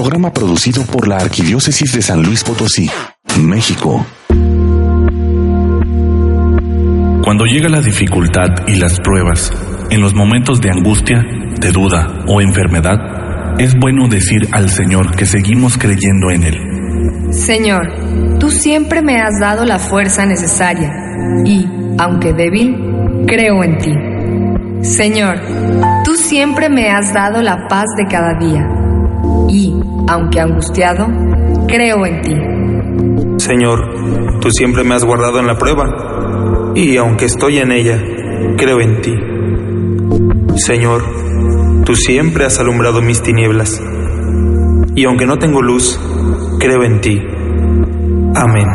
Programa producido por la Arquidiócesis de San Luis Potosí, México. Cuando llega la dificultad y las pruebas, en los momentos de angustia, de duda o enfermedad, es bueno decir al Señor que seguimos creyendo en Él. Señor, tú siempre me has dado la fuerza necesaria y, aunque débil, creo en ti. Señor, tú siempre me has dado la paz de cada día y, aunque angustiado, creo en ti. Señor, tú siempre me has guardado en la prueba y, aunque estoy en ella, creo en ti. Señor, tú siempre has alumbrado mis tinieblas y, aunque no tengo luz, creo en ti. Amén.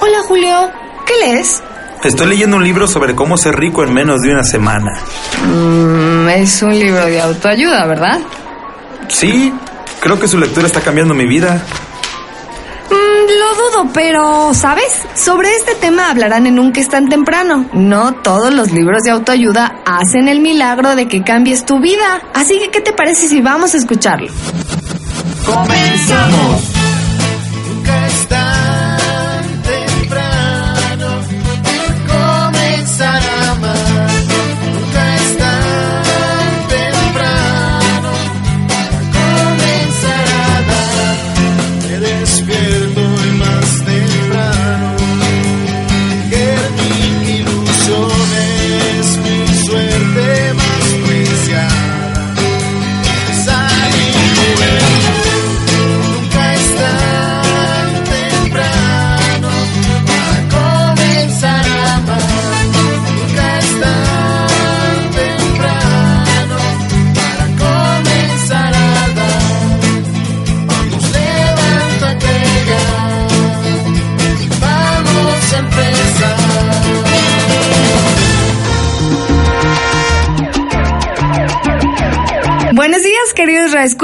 Hola Julio, ¿qué lees? Estoy leyendo un libro sobre cómo ser rico en menos de una semana. Mm, es un libro de autoayuda, ¿verdad? Sí, creo que su lectura está cambiando mi vida. Mm, lo dudo, pero, ¿sabes? Sobre este tema hablarán en un que es tan temprano. No todos los libros de autoayuda hacen el milagro de que cambies tu vida. Así que, ¿qué te parece si vamos a escucharlo? Comenzamos.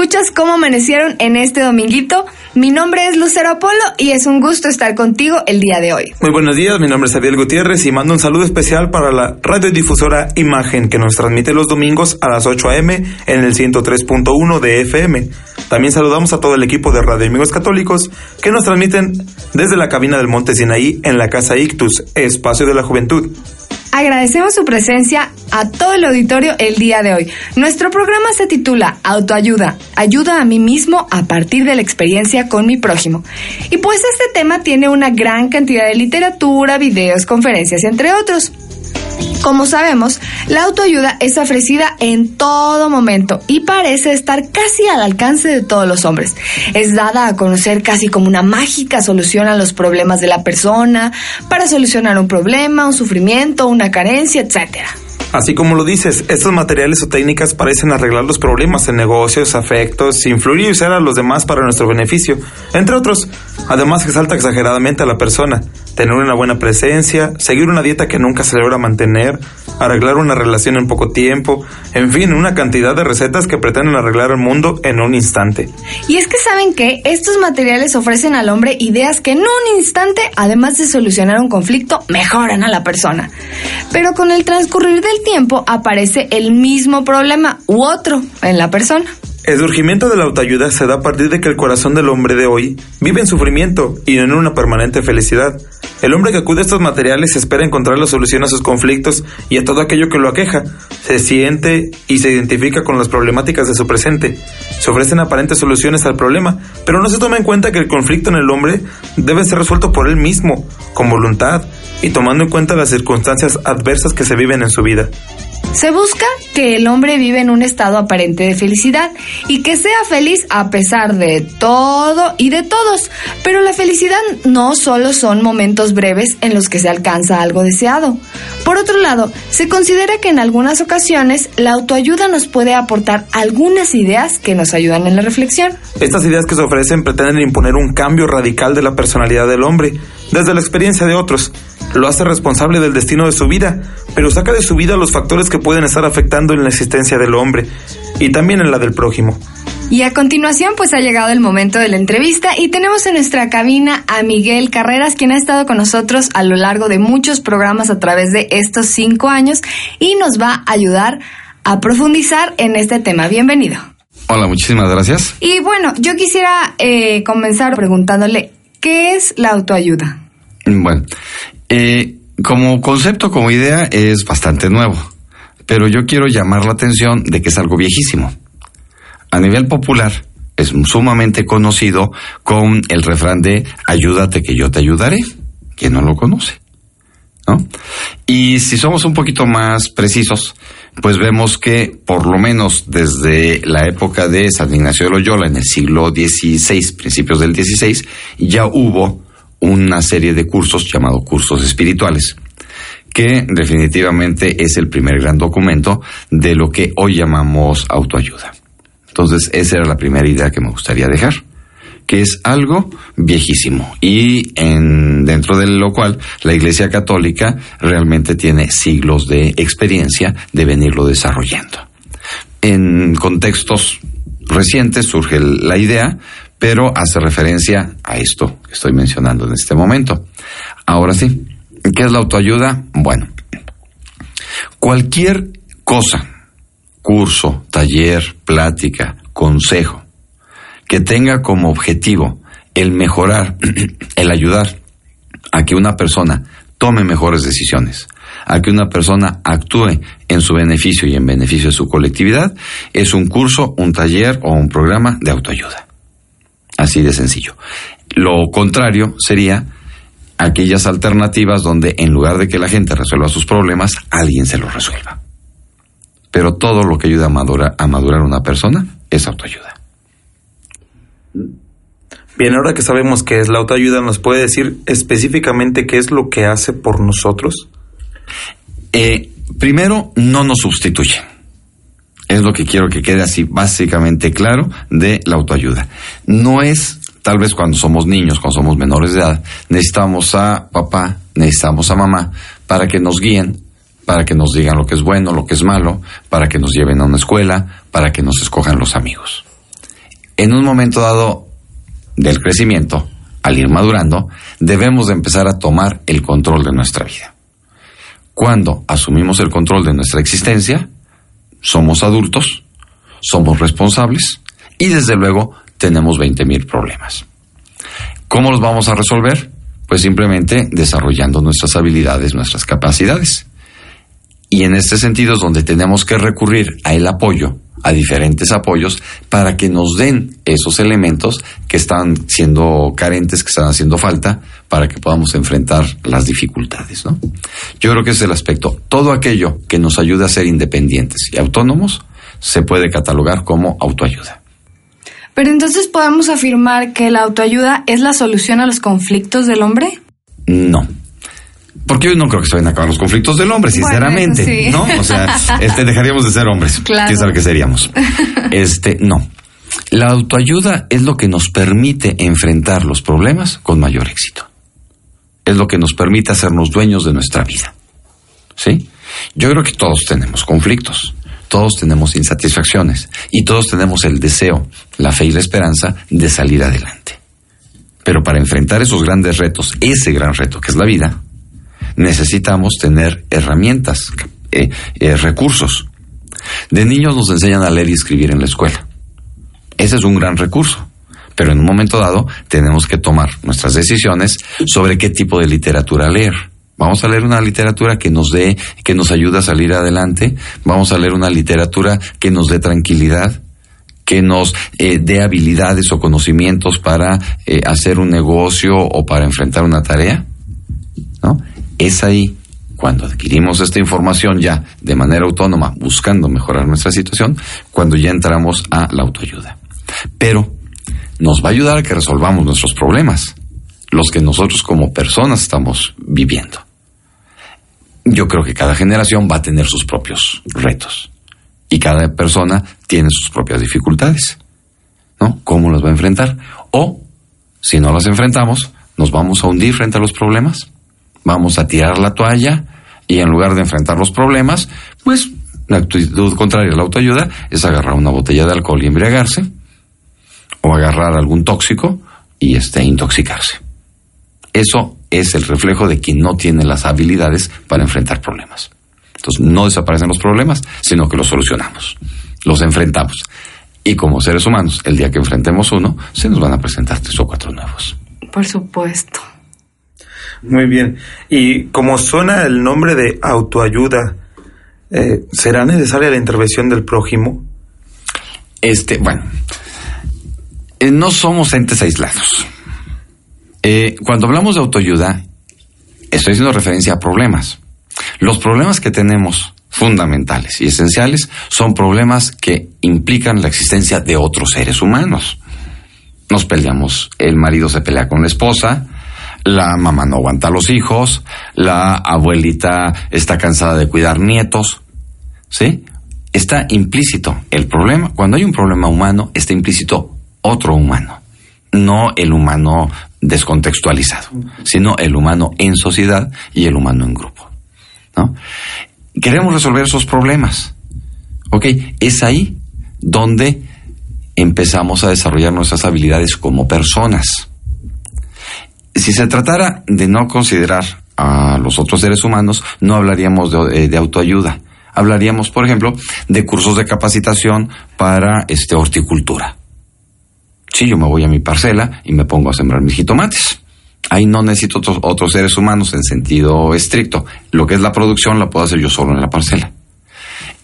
Reescuchas, ¿cómo amanecieron en este dominguito? Mi nombre es Lucero Apolo y es un gusto estar contigo el día de hoy. Muy buenos días, mi nombre es Ariel Gutiérrez y mando un saludo especial para la radiodifusora Imagen que nos transmite los domingos a las 8 a.m. en el 103.1 de FM. También saludamos a todo el equipo de Radio Amigos Católicos que nos transmiten desde la cabina del Monte Sinaí en la Casa Ictus, Espacio de la Juventud. Agradecemos su presencia a todo el auditorio el día de hoy. Nuestro programa se titula Autoayuda, ayuda a mí mismo a partir de la experiencia con mi prójimo. Y pues este tema tiene una gran cantidad de literatura, videos, conferencias, entre otros. Como sabemos, la autoayuda es ofrecida en todo momento y parece estar casi al alcance de todos los hombres. Es dada a conocer casi como una mágica solución a los problemas de la persona, para solucionar un problema, un sufrimiento, una carencia, etcétera. Así como lo dices, estos materiales o técnicas parecen arreglar los problemas en negocios, afectos, influir y usar a los demás para nuestro beneficio, entre otros. Además, exalta exageradamente a la persona, tener una buena presencia, seguir una dieta que nunca se logra mantener, arreglar una relación en poco tiempo, en fin, una cantidad de recetas que pretenden arreglar el mundo en un instante. Y es que saben que estos materiales ofrecen al hombre ideas que en un instante, además de solucionar un conflicto, mejoran a la persona. Pero con el transcurrir del tiempo aparece el mismo problema u otro en la persona. El surgimiento de la autoayuda se da a partir de que el corazón del hombre de hoy vive en sufrimiento y en una permanente felicidad. El hombre que acude a estos materiales espera encontrar la solución a sus conflictos y a todo aquello que lo aqueja. Se siente y se identifica con las problemáticas de su presente. Se ofrecen aparentes soluciones al problema, pero no se toma en cuenta que el conflicto en el hombre debe ser resuelto por él mismo, con voluntad y tomando en cuenta las circunstancias adversas que se viven en su vida. Se busca que el hombre vive en un estado aparente de felicidad y que sea feliz a pesar de todo y de todos. Pero la felicidad no solo son momentos breves en los que se alcanza algo deseado. Por otro lado, se considera que en algunas ocasiones la autoayuda nos puede aportar algunas ideas que nos ayudan en la reflexión. Estas ideas que se ofrecen pretenden imponer un cambio radical de la personalidad del hombre, desde la experiencia de otros. Lo hace responsable del destino de su vida, pero saca de su vida los factores que pueden estar afectando en la existencia del hombre y también en la del prójimo. Y a continuación, pues ha llegado el momento de la entrevista y tenemos en nuestra cabina a Miguel Carreras, quien ha estado con nosotros a lo largo de muchos programas a través de estos cinco años y nos va a ayudar a profundizar en este tema. Bienvenido. Hola, muchísimas gracias. Y bueno, yo quisiera eh, comenzar preguntándole, ¿qué es la autoayuda? Bueno, eh, como concepto, como idea, es bastante nuevo, pero yo quiero llamar la atención de que es algo viejísimo. A nivel popular, es sumamente conocido con el refrán de ayúdate que yo te ayudaré. ¿Quién no lo conoce? ¿No? Y si somos un poquito más precisos, pues vemos que por lo menos desde la época de San Ignacio de Loyola, en el siglo XVI, principios del XVI, ya hubo una serie de cursos llamados cursos espirituales, que definitivamente es el primer gran documento de lo que hoy llamamos autoayuda. Entonces, esa era la primera idea que me gustaría dejar, que es algo viejísimo y en, dentro de lo cual la Iglesia Católica realmente tiene siglos de experiencia de venirlo desarrollando. En contextos recientes surge la idea, pero hace referencia a esto que estoy mencionando en este momento. Ahora sí, ¿qué es la autoayuda? Bueno, cualquier cosa, curso, taller, plática, consejo, que tenga como objetivo el mejorar, el ayudar a que una persona tome mejores decisiones, a que una persona actúe en su beneficio y en beneficio de su colectividad, es un curso, un taller o un programa de autoayuda. Así de sencillo. Lo contrario sería aquellas alternativas donde en lugar de que la gente resuelva sus problemas, alguien se los resuelva. Pero todo lo que ayuda a madurar a madurar una persona es autoayuda. Bien, ahora que sabemos qué es la autoayuda, ¿nos puede decir específicamente qué es lo que hace por nosotros? Eh, primero, no nos sustituye. Es lo que quiero que quede así básicamente claro de la autoayuda. No es, tal vez cuando somos niños, cuando somos menores de edad, necesitamos a papá, necesitamos a mamá para que nos guíen, para que nos digan lo que es bueno, lo que es malo, para que nos lleven a una escuela, para que nos escojan los amigos. En un momento dado del crecimiento, al ir madurando, debemos de empezar a tomar el control de nuestra vida. Cuando asumimos el control de nuestra existencia, somos adultos, somos responsables y desde luego tenemos 20 mil problemas. ¿Cómo los vamos a resolver? Pues simplemente desarrollando nuestras habilidades, nuestras capacidades. Y en este sentido es donde tenemos que recurrir a el apoyo, a diferentes apoyos, para que nos den esos elementos que están siendo carentes, que están haciendo falta, para que podamos enfrentar las dificultades, ¿no? Yo creo que es el aspecto. Todo aquello que nos ayude a ser independientes y autónomos se puede catalogar como autoayuda. Pero entonces podemos afirmar que la autoayuda es la solución a los conflictos del hombre? No. Porque yo no creo que se vayan a acabar los conflictos del hombre, Bueno, sinceramente, sí. ¿no? O sea, este, dejaríamos de ser hombres. Claro. ¿Quién sabe qué seríamos? Este, no. La autoayuda es lo que nos permite enfrentar los problemas con mayor éxito. Es lo que nos permite hacernos dueños de nuestra vida. ¿Sí? Yo creo que todos tenemos conflictos, todos tenemos insatisfacciones y todos tenemos el deseo, la fe y la esperanza de salir adelante. Pero para enfrentar esos grandes retos, ese gran reto que es la vida, necesitamos tener herramientas, eh, eh, recursos. De niños nos enseñan a leer y escribir en la escuela. Ese es un gran recurso. Pero en un momento dado tenemos que tomar nuestras decisiones sobre qué tipo de literatura leer. Vamos a leer una literatura que nos dé, que nos ayude a salir adelante. Vamos a leer una literatura que nos dé tranquilidad, que nos eh, dé habilidades o conocimientos para eh, hacer un negocio o para enfrentar una tarea. ¿No? Es ahí cuando adquirimos esta información ya de manera autónoma, buscando mejorar nuestra situación, cuando ya entramos a la autoayuda. Pero nos va a ayudar a que resolvamos nuestros problemas, los que nosotros como personas estamos viviendo. Yo creo que cada generación va a tener sus propios retos y cada persona tiene sus propias dificultades, ¿no? ¿Cómo las va a enfrentar? O, si no las enfrentamos, nos vamos a hundir frente a los problemas, vamos a tirar la toalla y en lugar de enfrentar los problemas, pues la actitud contraria a la autoayuda es agarrar una botella de alcohol y embriagarse o agarrar algún tóxico y este, intoxicarse. Eso es el reflejo de quien no tiene las habilidades para enfrentar problemas. Entonces, no desaparecen los problemas, sino que los solucionamos, los enfrentamos. Y como seres humanos, el día que enfrentemos uno, se nos van a presentar tres o cuatro nuevos. Por supuesto. Muy bien. Y como suena el nombre de autoayuda, eh, ¿será necesaria la intervención del prójimo? Este, bueno, eh, no somos entes aislados. Eh, cuando hablamos de autoayuda, estoy haciendo referencia a problemas. Los problemas que tenemos fundamentales y esenciales son problemas que implican la existencia de otros seres humanos. Nos peleamos, el marido se pelea con la esposa, la mamá no aguanta a los hijos, la abuelita está cansada de cuidar nietos, ¿sí? Está implícito el problema, cuando hay un problema humano, está implícito otro humano, no el humano descontextualizado, sino el humano en sociedad y el humano en grupo. ¿no? Queremos resolver esos problemas. ¿Ok? Es ahí donde empezamos a desarrollar nuestras habilidades como personas. Si se tratara de no considerar a los otros seres humanos, no hablaríamos de, eh, autoayuda. Hablaríamos, por ejemplo, de cursos de capacitación para este, horticultura. Sí, yo me voy a mi parcela y me pongo a sembrar mis jitomates. Ahí no necesito otros, seres humanos en sentido estricto. Lo que es la producción la puedo hacer yo solo en la parcela.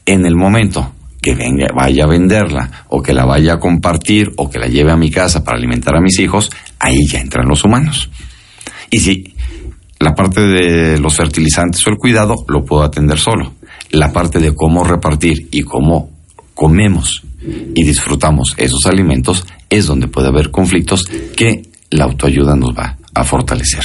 En el momento que venga, vaya a venderla o que la vaya a compartir o que la lleve a mi casa para alimentar a mis hijos, ahí ya entran los humanos. Y si la parte de los fertilizantes o el cuidado lo puedo atender solo. La parte de cómo repartir y cómo comemos y disfrutamos esos alimentos es donde puede haber conflictos que la autoayuda nos va a fortalecer.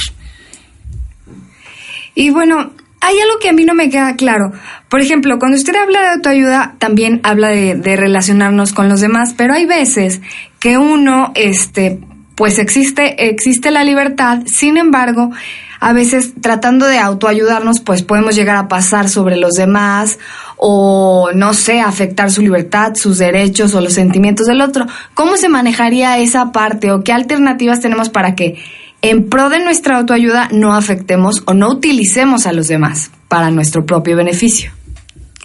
Y bueno, hay algo que a mí no me queda claro. Por ejemplo, cuando usted habla de autoayuda, también habla de, de relacionarnos con los demás, pero hay veces que uno, este, pues existe, existe la libertad, sin embargo, a veces tratando de autoayudarnos, pues podemos llegar a pasar sobre los demás o, no sé, afectar su libertad, sus derechos o los sentimientos del otro. ¿Cómo se manejaría esa parte o qué alternativas tenemos para que en pro de nuestra autoayuda no afectemos o no utilicemos a los demás para nuestro propio beneficio?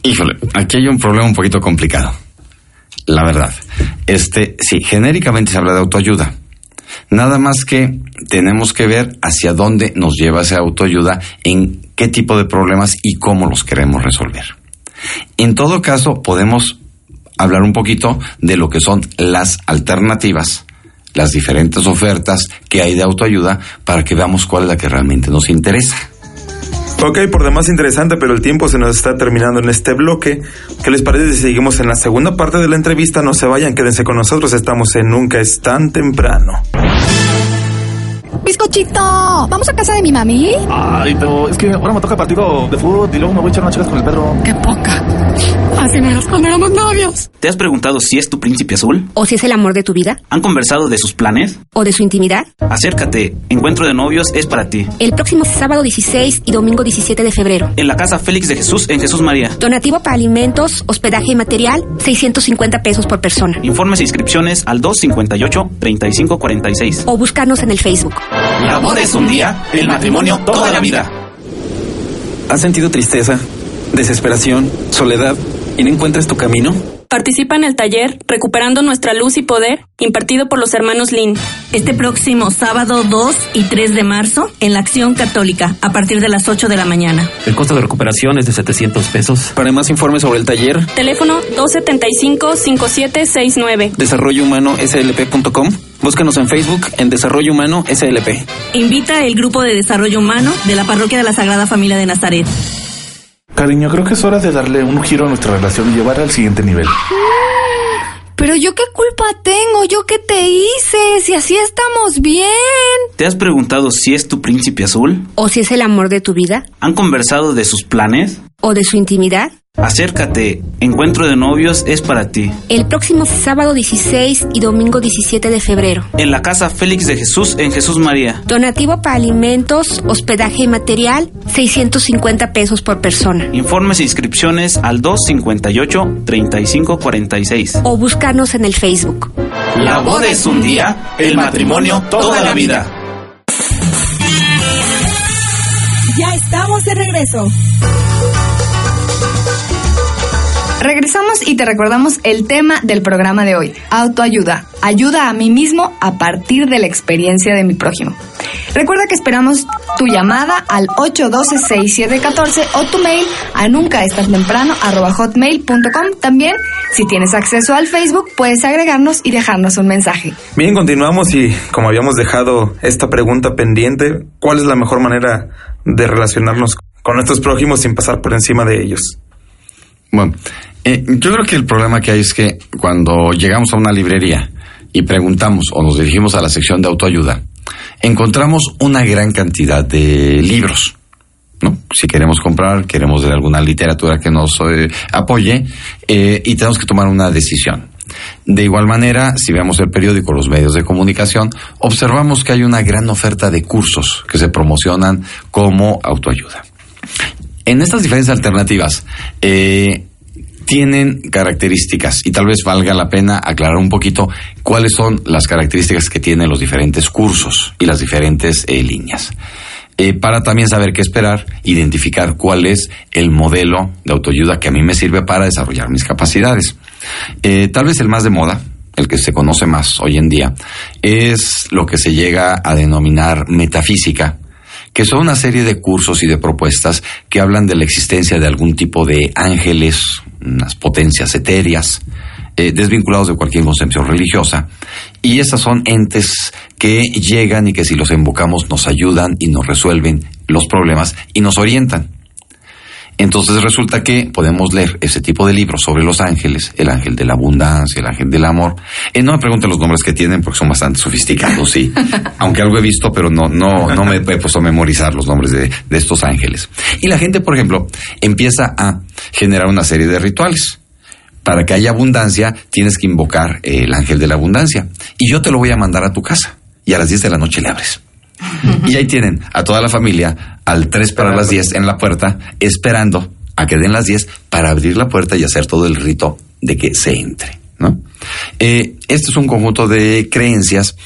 Híjole, aquí hay un problema un poquito complicado. La verdad. Este, sí, genéricamente se habla de autoayuda. Nada más que tenemos que ver hacia dónde nos lleva esa autoayuda, en qué tipo de problemas y cómo los queremos resolver. En todo caso, podemos hablar un poquito de lo que son las alternativas, las diferentes ofertas que hay de autoayuda para que veamos cuál es la que realmente nos interesa. Ok, por demás interesante, pero el tiempo se nos está terminando en este bloque. ¿Qué les parece si seguimos en la segunda parte de la entrevista? No se vayan, quédense con nosotros, estamos en Nunca es tan temprano. Bizcochito, ¿vamos a casa de mi mami? Ay, pero es que ahora me toca partido de fútbol y luego me voy a echar unas chicas con el Pedro. Qué poca. Cuando éramos novios. ¿Te has preguntado si es tu príncipe azul? ¿O si es el amor de tu vida? ¿Han conversado de sus planes? ¿O de su intimidad? Acércate, Encuentro de Novios es para ti. El próximo sábado 16 y domingo 17 de febrero. En la Casa Félix de Jesús en Jesús María. Donativo para alimentos, hospedaje y material, 650 pesos por persona. Informes e inscripciones al 258-3546. O buscarnos en el Facebook. El amor es un día, el matrimonio toda la vida. ¿Has sentido tristeza, desesperación, soledad y no encuentras tu camino? Participa en el taller Recuperando nuestra luz y poder, impartido por los hermanos Lin. Este próximo sábado 2 y 3 de marzo en la Acción Católica, a partir de las 8 de la mañana. El costo de recuperación es de 700 pesos. Para más informes sobre el taller, Teléfono 275-5769. Desarrollo Humano SLP.com. Búscanos en Facebook en Desarrollo Humano SLP. Invita el Grupo de Desarrollo Humano de la Parroquia de la Sagrada Familia de Nazaret. Cariño, creo que es hora de darle un giro a nuestra relación y llevarla al siguiente nivel. Pero yo qué culpa tengo, yo qué te hice, si así estamos bien. ¿Te has preguntado si es tu príncipe azul? ¿O si es el amor de tu vida? ¿Han conversado de sus planes? ¿O de su intimidad? Acércate, Encuentro de Novios es para ti. El próximo sábado 16 y domingo 17 de febrero. En la Casa Félix de Jesús en Jesús María. Donativo para alimentos, hospedaje y material, 650 pesos por persona. Informes e inscripciones al 258-3546. O buscarnos en el Facebook. La boda es un día, el matrimonio toda la vida. Ya estamos de regreso. Regresamos y te recordamos el tema del programa de hoy, autoayuda, ayuda a mí mismo a partir de la experiencia de mi prójimo. Recuerda que esperamos tu llamada al 812-6714 o tu mail a nunca es tan temprano arroba hotmail.com. También, si tienes acceso al Facebook, puedes agregarnos y dejarnos un mensaje. Bien, continuamos y como habíamos dejado esta pregunta pendiente, ¿cuál es la mejor manera de relacionarnos con nuestros prójimos sin pasar por encima de ellos? Bueno, eh, yo creo que el problema que hay es que cuando llegamos a una librería y preguntamos o nos dirigimos a la sección de autoayuda, encontramos una gran cantidad de libros. ¿no? Si queremos comprar, queremos de alguna literatura que nos eh, apoye eh, y tenemos que tomar una decisión. De igual manera, si vemos el periódico, los medios de comunicación, observamos que hay una gran oferta de cursos que se promocionan como autoayuda. En estas diferentes alternativas, eh, tienen características y tal vez valga la pena aclarar un poquito cuáles son las características que tienen los diferentes cursos y las diferentes eh, líneas. Eh, para también saber qué esperar, identificar cuál es el modelo de autoayuda que a mí me sirve para desarrollar mis capacidades. Tal vez el más de moda, el que se conoce más hoy en día, es lo que se llega a denominar metafísica, que son una serie de cursos y de propuestas que hablan de la existencia de algún tipo de ángeles, unas potencias etéreas, eh, desvinculados de cualquier concepción religiosa. Y esas son entes que llegan y que si los invocamos nos ayudan y nos resuelven los problemas y nos orientan. Entonces resulta que podemos leer ese tipo de libros sobre los ángeles, el ángel de la abundancia, el ángel del amor. Eh, no me pregunten los nombres que tienen porque son bastante sofisticados, sí. Aunque algo he visto, pero no, no, no me he puesto a memorizar los nombres de, de estos ángeles. Y la gente, por ejemplo, empieza a generar una serie de rituales. Para que haya abundancia, tienes que invocar el ángel de la abundancia. Y yo te lo voy a mandar a tu casa. Y a las 10 de la noche le abres. Y ahí tienen a toda la familia al 3 para las 10 en la puerta, esperando a que den las 10 para abrir la puerta y hacer todo el rito de que se entre. ¿no? Eh, este es un conjunto de creencias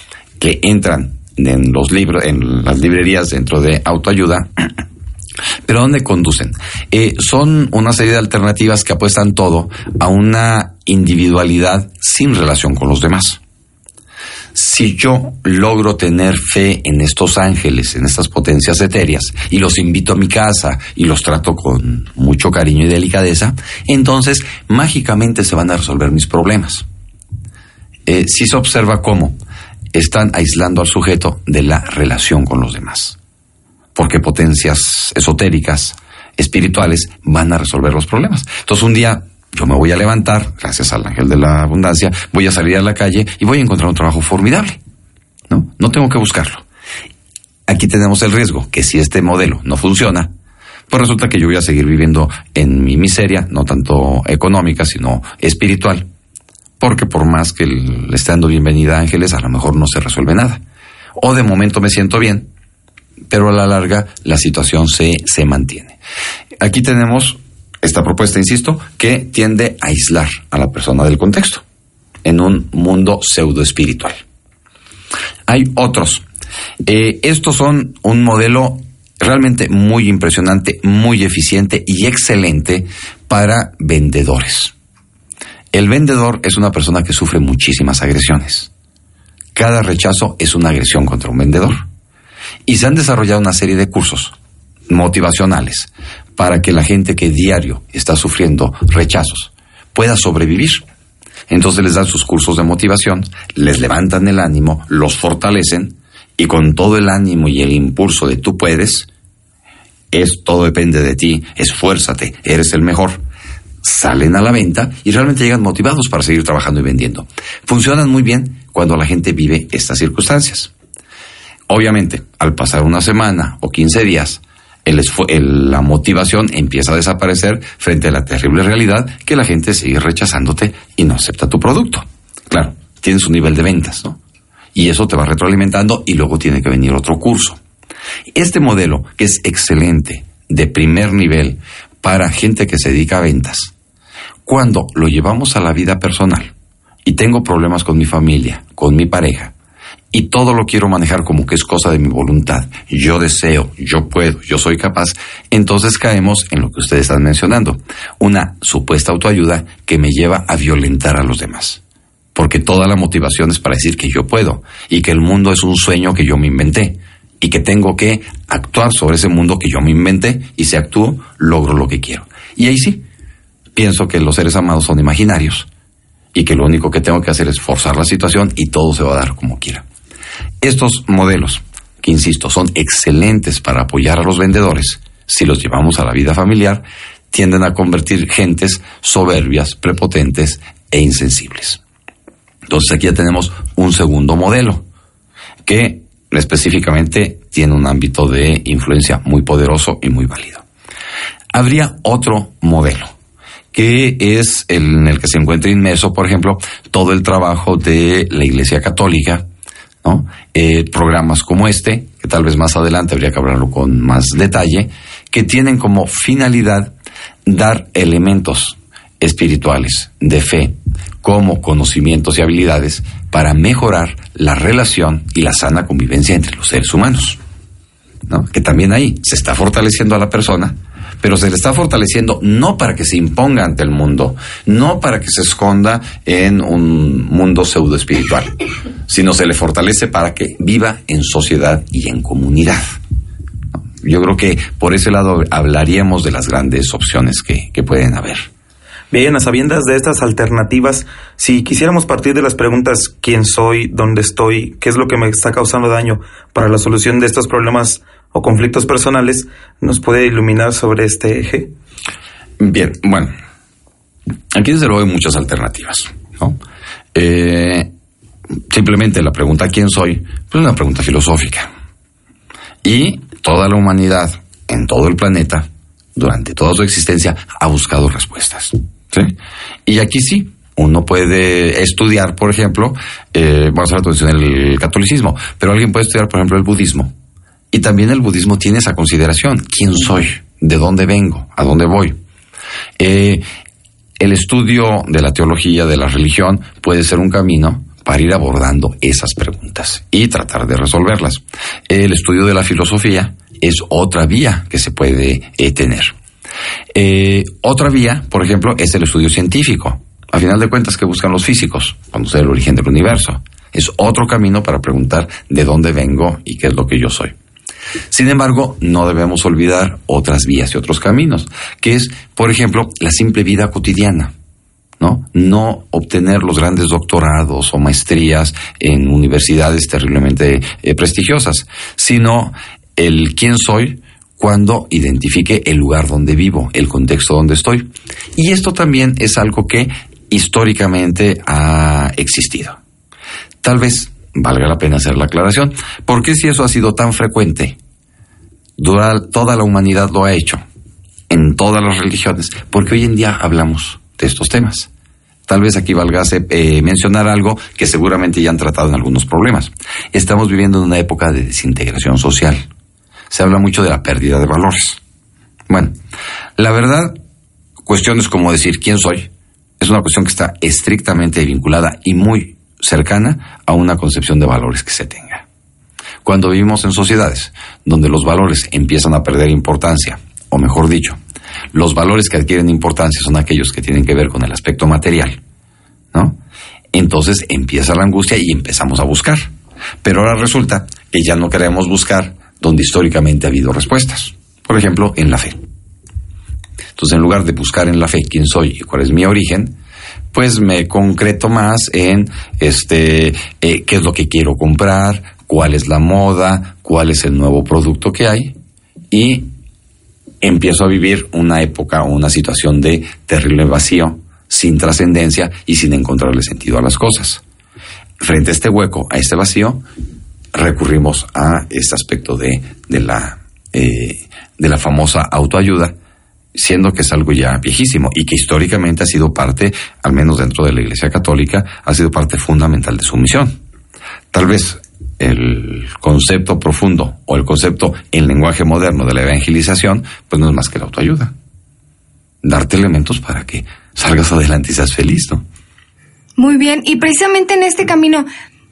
que entran en los libros, en las librerías dentro de autoayuda. Pero ¿dónde conducen? Eh, son una serie de alternativas que apuestan todo a una individualidad sin relación con los demás si yo logro tener fe en estos ángeles, en estas potencias etéreas, y los invito a mi casa y los trato con mucho cariño y delicadeza, entonces mágicamente se van a resolver mis problemas. Eh, si se observa cómo están aislando al sujeto de la relación con los demás, porque potencias esotéricas, espirituales, van a resolver los problemas. Entonces un día yo me voy a levantar, gracias al ángel de la abundancia, voy a salir a la calle y voy a encontrar un trabajo formidable. ¿No? No tengo que buscarlo. Aquí tenemos el riesgo que si este modelo no funciona, pues resulta que yo voy a seguir viviendo en mi miseria, no tanto económica, sino espiritual. Porque por más que le esté dando bienvenida a ángeles, a lo mejor no se resuelve nada. O de momento me siento bien, pero a la larga la situación se, se mantiene. Aquí tenemos esta propuesta, insisto, que tiende a aislar a la persona del contexto en un mundo pseudo espiritual. Hay otros. Eh, estos son un modelo realmente muy impresionante, muy eficiente y excelente para vendedores. El vendedor es una persona que sufre muchísimas agresiones. Cada rechazo es una agresión contra un vendedor. Y se han desarrollado una serie de cursos motivacionales para que la gente que diario está sufriendo rechazos pueda sobrevivir. Entonces les dan sus cursos de motivación, les levantan el ánimo, los fortalecen y con todo el ánimo y el impulso de tú puedes, es todo depende de ti, esfuérzate, eres el mejor. Salen a la venta y realmente llegan motivados para seguir trabajando y vendiendo. Funcionan muy bien cuando la gente vive estas circunstancias. Obviamente, al pasar una semana o 15 días, la motivación empieza a desaparecer frente a la terrible realidad que la gente sigue rechazándote y no acepta tu producto. Claro, tienes un nivel de ventas, ¿no? Y eso te va retroalimentando y luego tiene que venir otro curso. Este modelo, que es excelente, de primer nivel, para gente que se dedica a ventas, cuando lo llevamos a la vida personal, y tengo problemas con mi familia, con mi pareja, y todo lo quiero manejar como que es cosa de mi voluntad, yo deseo, yo puedo, yo soy capaz, entonces caemos en lo que ustedes están mencionando, una supuesta autoayuda que me lleva a violentar a los demás. Porque toda la motivación es para decir que yo puedo y que el mundo es un sueño que yo me inventé y que tengo que actuar sobre ese mundo que yo me inventé y si actúo, logro lo que quiero. Y ahí sí, pienso que los seres amados son imaginarios y que lo único que tengo que hacer es forzar la situación y todo se va a dar como quiera. Estos modelos, que insisto, son excelentes para apoyar a los vendedores, si los llevamos a la vida familiar, tienden a convertir gentes soberbias, prepotentes e insensibles. Entonces aquí ya tenemos un segundo modelo, que específicamente tiene un ámbito de influencia muy poderoso y muy válido. Habría otro modelo, que es el en el que se encuentra inmerso, por ejemplo, todo el trabajo de la Iglesia Católica, Eh, programas como este, que tal vez más adelante habría que hablarlo con más detalle, que tienen como finalidad dar elementos espirituales de fe como conocimientos y habilidades para mejorar la relación y la sana convivencia entre los seres humanos. ¿no? Que también ahí se está fortaleciendo a la persona, pero se le está fortaleciendo no para que se imponga ante el mundo, no para que se esconda en un mundo pseudo espiritual, sino se le fortalece para que viva en sociedad y en comunidad. Yo creo que por ese lado hablaríamos de las grandes opciones que, que pueden haber. Bien, a sabiendas de estas alternativas, si quisiéramos partir de las preguntas quién soy, dónde estoy, qué es lo que me está causando daño para la solución de estos problemas o conflictos personales, ¿nos puede iluminar sobre este eje? Bien, bueno, aquí desde luego hay muchas alternativas, ¿no? Eh, simplemente la pregunta quién soy, pues es una pregunta filosófica. Y toda la humanidad en todo el planeta, durante toda su existencia, ha buscado respuestas. ¿sí? Y aquí sí, uno puede estudiar, por ejemplo, eh, vamos a ver atención el catolicismo, pero alguien puede estudiar, por ejemplo, el budismo. Y también el budismo tiene esa consideración. ¿Quién soy? ¿De dónde vengo? ¿A dónde voy? Eh, el estudio de la teología, de la religión, puede ser un camino para ir abordando esas preguntas y tratar de resolverlas. El estudio de la filosofía es otra vía que se puede eh, tener. Eh, otra vía, por ejemplo, es el estudio científico. A final de cuentas, que buscan los físicos cuando sea el origen del universo? Es otro camino para preguntar de dónde vengo y qué es lo que yo soy. Sin embargo, no debemos olvidar otras vías y otros caminos, que es, por ejemplo, la simple vida cotidiana. ¿no? No obtener los grandes doctorados o maestrías en universidades terriblemente eh, prestigiosas, sino el quién soy cuando identifique el lugar donde vivo, el contexto donde estoy. Y esto también es algo que históricamente ha existido. Tal vez valga la pena hacer la aclaración, porque si eso ha sido tan frecuente, dura- toda la humanidad lo ha hecho, en todas las religiones, porque hoy en día hablamos de estos temas. Tal vez aquí valgase eh, mencionar algo que seguramente ya han tratado en algunos problemas. Estamos viviendo en una época de desintegración social. Se habla mucho de la pérdida de valores. Bueno, la verdad, cuestiones como decir quién soy, es una cuestión que está estrictamente vinculada y muy cercana a una concepción de valores que se tenga. Cuando vivimos en sociedades donde los valores empiezan a perder importancia, o mejor dicho, los valores que adquieren importancia son aquellos que tienen que ver con el aspecto material, ¿no? Entonces empieza la angustia y empezamos a buscar. Pero ahora resulta que ya no queremos buscar donde históricamente ha habido respuestas. Por ejemplo, en la fe. Entonces, en lugar de buscar en la fe quién soy y cuál es mi origen, pues me concreto más en este eh, qué es lo que quiero comprar, cuál es la moda, cuál es el nuevo producto que hay y empiezo a vivir una época o una situación de terrible vacío, sin trascendencia y sin encontrarle sentido a las cosas. Frente a este hueco, a este vacío, recurrimos a este aspecto de, de la, eh, de la famosa autoayuda, siendo que es algo ya viejísimo y que históricamente ha sido parte, al menos dentro de la Iglesia Católica, ha sido parte fundamental de su misión. Tal vez el concepto profundo o el concepto en lenguaje moderno de la evangelización, pues no es más que la autoayuda. Darte elementos para que salgas adelante y seas feliz, ¿no? Muy bien, y precisamente en este camino,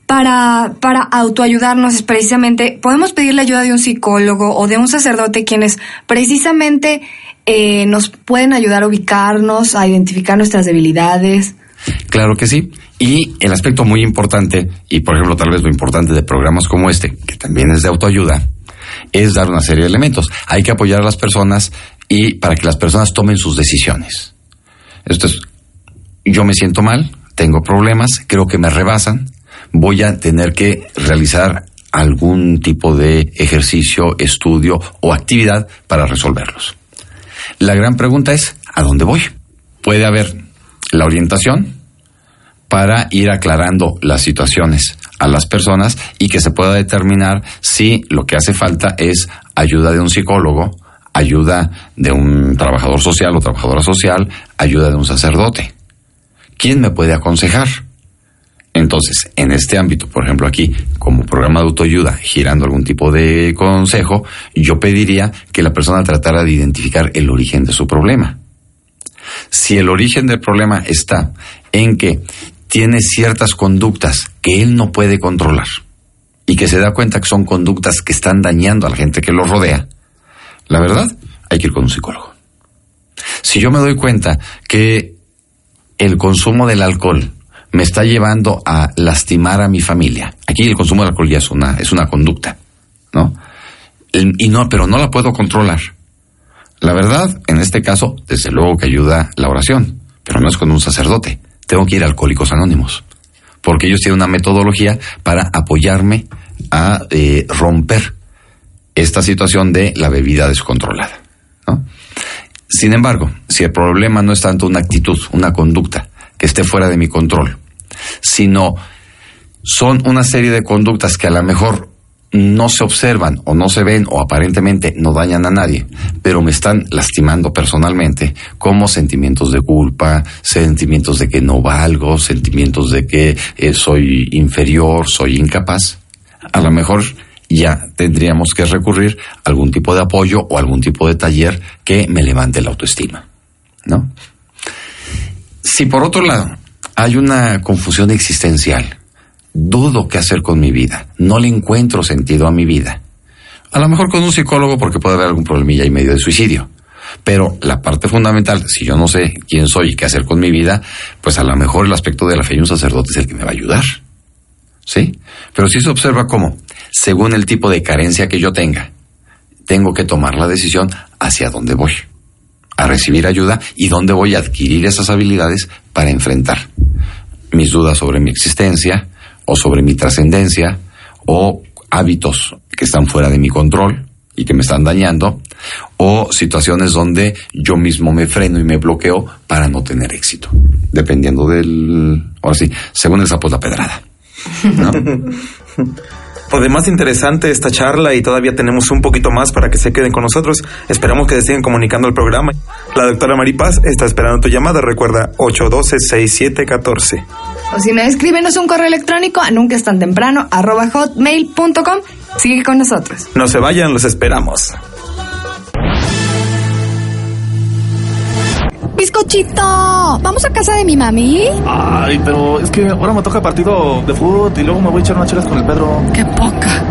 para, para autoayudarnos, es precisamente, podemos pedir la ayuda de un psicólogo o de un sacerdote quienes precisamente eh, nos pueden ayudar a ubicarnos, a identificar nuestras debilidades. Claro que sí. Y el aspecto muy importante, y por ejemplo tal vez lo importante de programas como este, que también es de autoayuda, es dar una serie de elementos. Hay que apoyar a las personas y para que las personas tomen sus decisiones. Esto es, yo me siento mal, tengo problemas, creo que me rebasan, voy a tener que realizar algún tipo de ejercicio, estudio o actividad para resolverlos. La gran pregunta es, ¿a dónde voy? Puede haber la orientación para ir aclarando las situaciones a las personas y que se pueda determinar si lo que hace falta es ayuda de un psicólogo, ayuda de un trabajador social o trabajadora social, ayuda de un sacerdote. ¿Quién me puede aconsejar? Entonces, en este ámbito, por ejemplo aquí, como programa de autoayuda, girando algún tipo de consejo, yo pediría que la persona tratara de identificar el origen de su problema. Si el origen del problema está en que tiene ciertas conductas que él no puede controlar y que se da cuenta que son conductas que están dañando a la gente que lo rodea, la verdad, hay que ir con un psicólogo. Si yo me doy cuenta que el consumo del alcohol me está llevando a lastimar a mi familia. Aquí el consumo del alcohol ya es una, es una conducta, ¿no? Y no, pero no la puedo controlar. La verdad, en este caso, desde luego que ayuda la oración, pero no es con un sacerdote. Tengo que ir a Alcohólicos Anónimos, porque ellos tienen una metodología para apoyarme a eh, romper esta situación de la bebida descontrolada. ¿no? Sin embargo, si el problema no es tanto una actitud, una conducta que esté fuera de mi control, sino son una serie de conductas que a lo mejor no se observan o no se ven o aparentemente no dañan a nadie, pero me están lastimando personalmente, como sentimientos de culpa, sentimientos de que no valgo, sentimientos de que eh, soy inferior, soy incapaz, a lo mejor ya tendríamos que recurrir a algún tipo de apoyo o algún tipo de taller que me levante la autoestima, ¿no? Si por otro lado hay una confusión existencial, dudo qué hacer con mi vida, no le encuentro sentido a mi vida. A lo mejor con un psicólogo porque puede haber algún problemilla y medio de suicidio. Pero la parte fundamental, si yo no sé quién soy y qué hacer con mi vida, pues a lo mejor el aspecto de la fe y un sacerdote es el que me va a ayudar. ¿Sí? Pero si se observa cómo, según el tipo de carencia que yo tenga, tengo que tomar la decisión hacia dónde voy, a recibir ayuda y dónde voy a adquirir esas habilidades para enfrentar mis dudas sobre mi existencia, o sobre mi trascendencia o hábitos que están fuera de mi control y que me están dañando o situaciones donde yo mismo me freno y me bloqueo para no tener éxito, dependiendo del, ahora sí, según el sapo la pedrada. ¿no? Por demás interesante esta charla y todavía tenemos un poquito más para que se queden con nosotros. Esperamos que se sigan comunicando al programa. La doctora Maripaz está esperando tu llamada. Recuerda 812-6714. O si no, escríbenos un correo electrónico a nunca es tan temprano arroba hotmail.com. Sigue con nosotros. No se vayan, los esperamos. Bizcochito, ¿vamos a casa de mi mami? Ay, pero es que ahora me toca partido de fútbol y luego me voy a echar unas chelas con el Pedro. ¡Qué poca!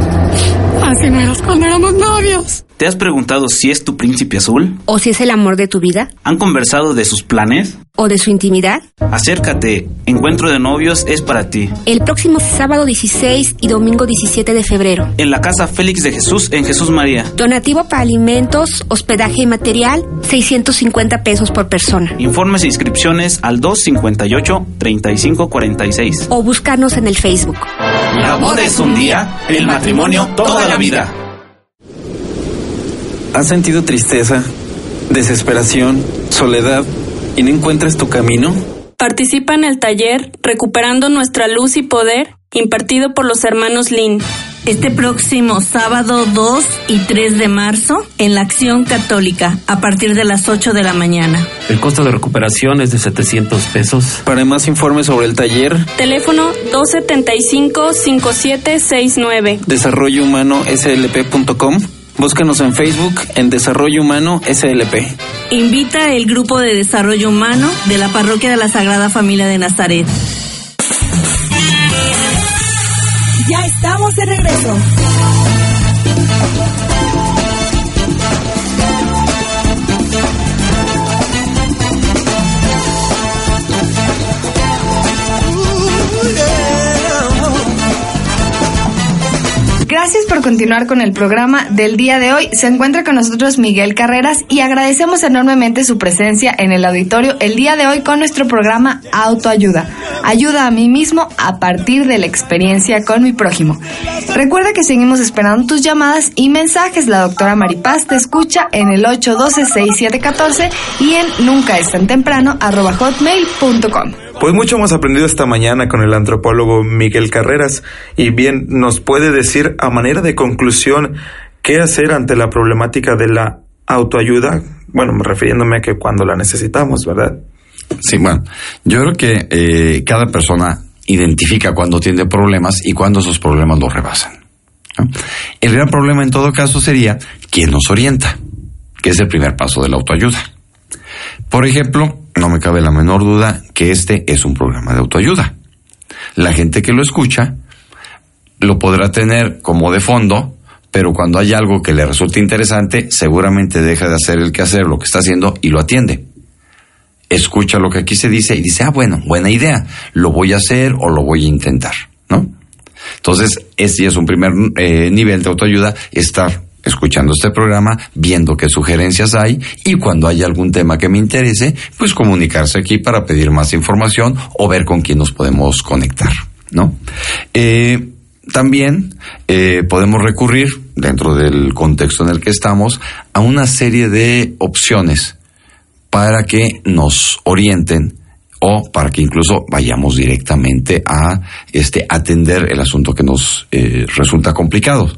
Así no eras cuando éramos novios. ¿Te has preguntado si es tu príncipe azul? ¿O si es el amor de tu vida? ¿Han conversado de sus planes? ¿O de su intimidad? Acércate, Encuentro de Novios es para ti. El próximo sábado 16 y domingo 17 de febrero. En la Casa Félix de Jesús en Jesús María. Donativo para alimentos, hospedaje y material, 650 pesos por persona. Informes e inscripciones al 258-3546. O buscarnos en el Facebook. La boda es un día, el matrimonio toda la vida. ¿Has sentido tristeza, desesperación, soledad y no encuentras tu camino? Participa en el taller Recuperando nuestra luz y poder, impartido por los hermanos Lin. Este próximo sábado 2 y 3 de marzo en la Acción Católica a partir de las 8 de la mañana. El costo de recuperación es de 700 pesos. Para más informes sobre el taller, Teléfono 275-5769. desarrollohumano.slp.com. Búsquenos en Facebook en Desarrollo Humano SLP. Invita el grupo de Desarrollo Humano de la Parroquia de la Sagrada Familia de Nazaret. Ya estamos de regreso. Gracias por continuar con el programa del día de hoy. Se encuentra con nosotros Miguel Carreras y agradecemos enormemente su presencia en el auditorio el día de hoy con nuestro programa Autoayuda. Ayuda a mí mismo a partir de la experiencia con mi prójimo. Recuerda que seguimos esperando tus llamadas y mensajes. La doctora Maripaz te escucha en el 812-6714 y en nunca es tan temprano hotmail.com. Pues mucho hemos aprendido esta mañana con el antropólogo Miguel Carreras y bien nos puede decir a manera de conclusión qué hacer ante la problemática de la autoayuda, bueno, refiriéndome a que cuando la necesitamos, ¿verdad? Sí, bueno, yo creo que eh, cada persona identifica cuando tiene problemas y cuando esos problemas lo rebasan. El gran problema en todo caso sería quién nos orienta, que es el primer paso de la autoayuda. Por ejemplo, no me cabe la menor duda que este es un programa de autoayuda. La gente que lo escucha lo podrá tener como de fondo, pero cuando hay algo que le resulte interesante, seguramente deja de hacer el que hacer lo que está haciendo y lo atiende. Escucha lo que aquí se dice y dice, ah, bueno, buena idea, lo voy a hacer o lo voy a intentar, ¿no? Entonces, ese es un primer eh, nivel de autoayuda, estar escuchando este programa, viendo qué sugerencias hay y cuando hay algún tema que me interese, pues comunicarse aquí para pedir más información o ver con quién nos podemos conectar, ¿no? Eh, también eh, podemos recurrir, dentro del contexto en el que estamos, a una serie de opciones para que nos orienten o para que incluso vayamos directamente a este atender el asunto que nos eh, resulta complicado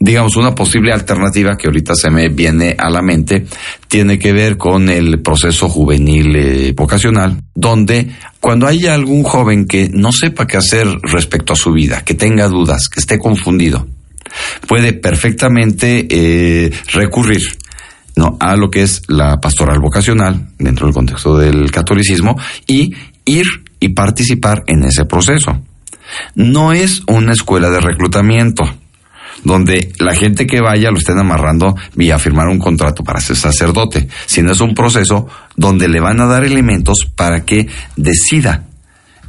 digamos, una posible alternativa que ahorita se me viene a la mente tiene que ver con el proceso juvenil eh, vocacional, donde cuando haya algún joven que no sepa qué hacer respecto a su vida, que tenga dudas, que esté confundido, puede perfectamente eh, recurrir ¿no? a lo que es la pastoral vocacional dentro del contexto del catolicismo y ir y participar en ese proceso. No es una escuela de reclutamiento donde la gente que vaya lo estén amarrando vía firmar un contrato para ser sacerdote, sino es un proceso donde le van a dar elementos para que decida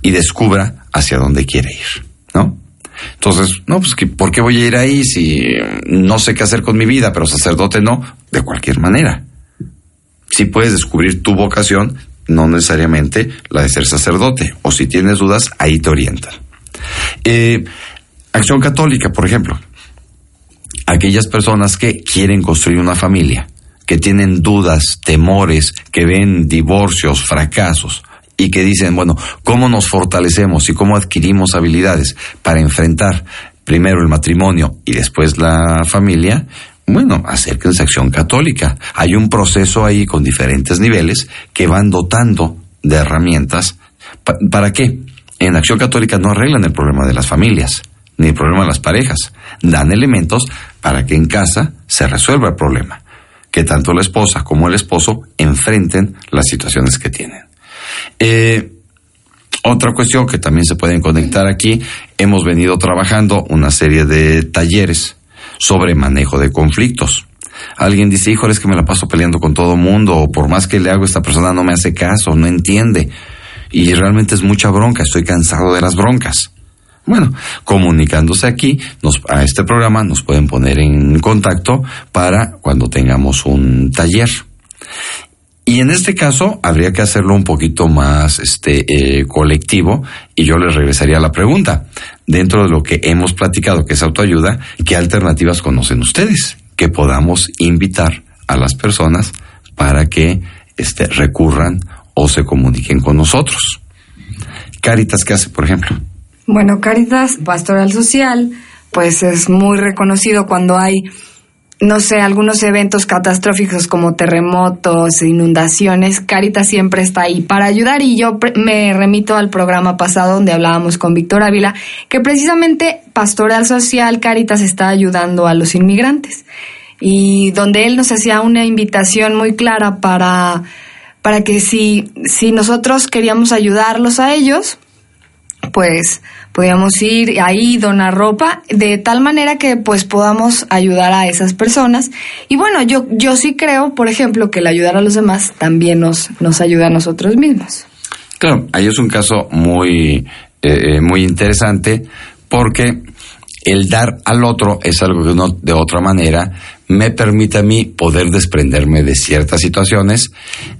y descubra hacia dónde quiere ir, ¿no? Entonces, no, pues, ¿por qué voy a ir ahí si no sé qué hacer con mi vida, pero sacerdote no? De cualquier manera. Si puedes descubrir tu vocación, no necesariamente la de ser sacerdote, o si tienes dudas, ahí te orientan. Eh, Acción Católica, por ejemplo, aquellas personas que quieren construir una familia, que tienen dudas, temores, que ven divorcios, fracasos y que dicen, bueno, ¿cómo nos fortalecemos y cómo adquirimos habilidades para enfrentar primero el matrimonio y después la familia? Bueno, acérquense a Acción Católica. Hay un proceso ahí con diferentes niveles que van dotando de herramientas. ¿Para qué? En Acción Católica no arreglan el problema de las familias, ni el problema de las parejas. Dan elementos para que en casa se resuelva el problema, que tanto la esposa como el esposo enfrenten las situaciones que tienen. Eh, otra cuestión que también se pueden conectar aquí, hemos venido trabajando una serie de talleres sobre manejo de conflictos. Alguien dice, híjole, es que me la paso peleando con todo mundo, o por más que le hago, esta persona no me hace caso, no entiende. Y realmente es mucha bronca, estoy cansado de las broncas. Bueno, comunicándose aquí nos, a este programa nos pueden poner en contacto para cuando tengamos un taller. Y en este caso habría que hacerlo un poquito más este, eh, colectivo y yo les regresaría a la pregunta. Dentro de lo que hemos platicado, que es autoayuda, ¿qué alternativas conocen ustedes? Que podamos invitar a las personas para que este, recurran o se comuniquen con nosotros. Caritas, ¿qué hace, por ejemplo? Bueno, Caritas Pastoral Social, pues es muy reconocido cuando hay, no sé, algunos eventos catastróficos como terremotos, inundaciones. Caritas siempre está ahí para ayudar y yo me remito al programa pasado donde hablábamos con Víctor Ávila, que precisamente Pastoral Social Caritas está ayudando a los inmigrantes y donde él nos hacía una invitación muy clara para, para que si, si nosotros queríamos ayudarlos a ellos, pues podíamos ir ahí donar ropa de tal manera que pues podamos ayudar a esas personas. Y bueno yo yo sí creo por ejemplo que el ayudar a los demás también nos nos ayuda a nosotros mismos. Claro, ahí es un caso muy, eh, muy interesante porque el dar al otro es algo que uno de otra manera me permite a mí poder desprenderme de ciertas situaciones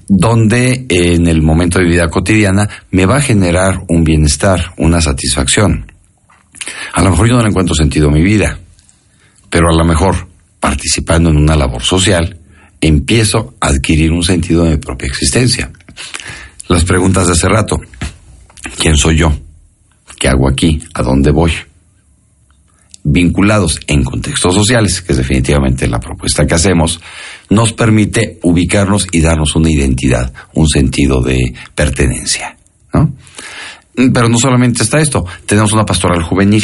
donde eh, en el momento de vida cotidiana me va a generar un bienestar, una satisfacción. A lo mejor yo no le encuentro sentido a mi vida, pero a lo mejor participando en una labor social empiezo a adquirir un sentido de mi propia existencia. Las preguntas de hace rato. ¿Quién soy yo? ¿Qué hago aquí? ¿A dónde voy? Vinculados en contextos sociales, que es definitivamente la propuesta que hacemos, nos permite ubicarnos y darnos una identidad, un sentido de pertenencia. ¿no? Pero no solamente está esto, tenemos una pastoral juvenil.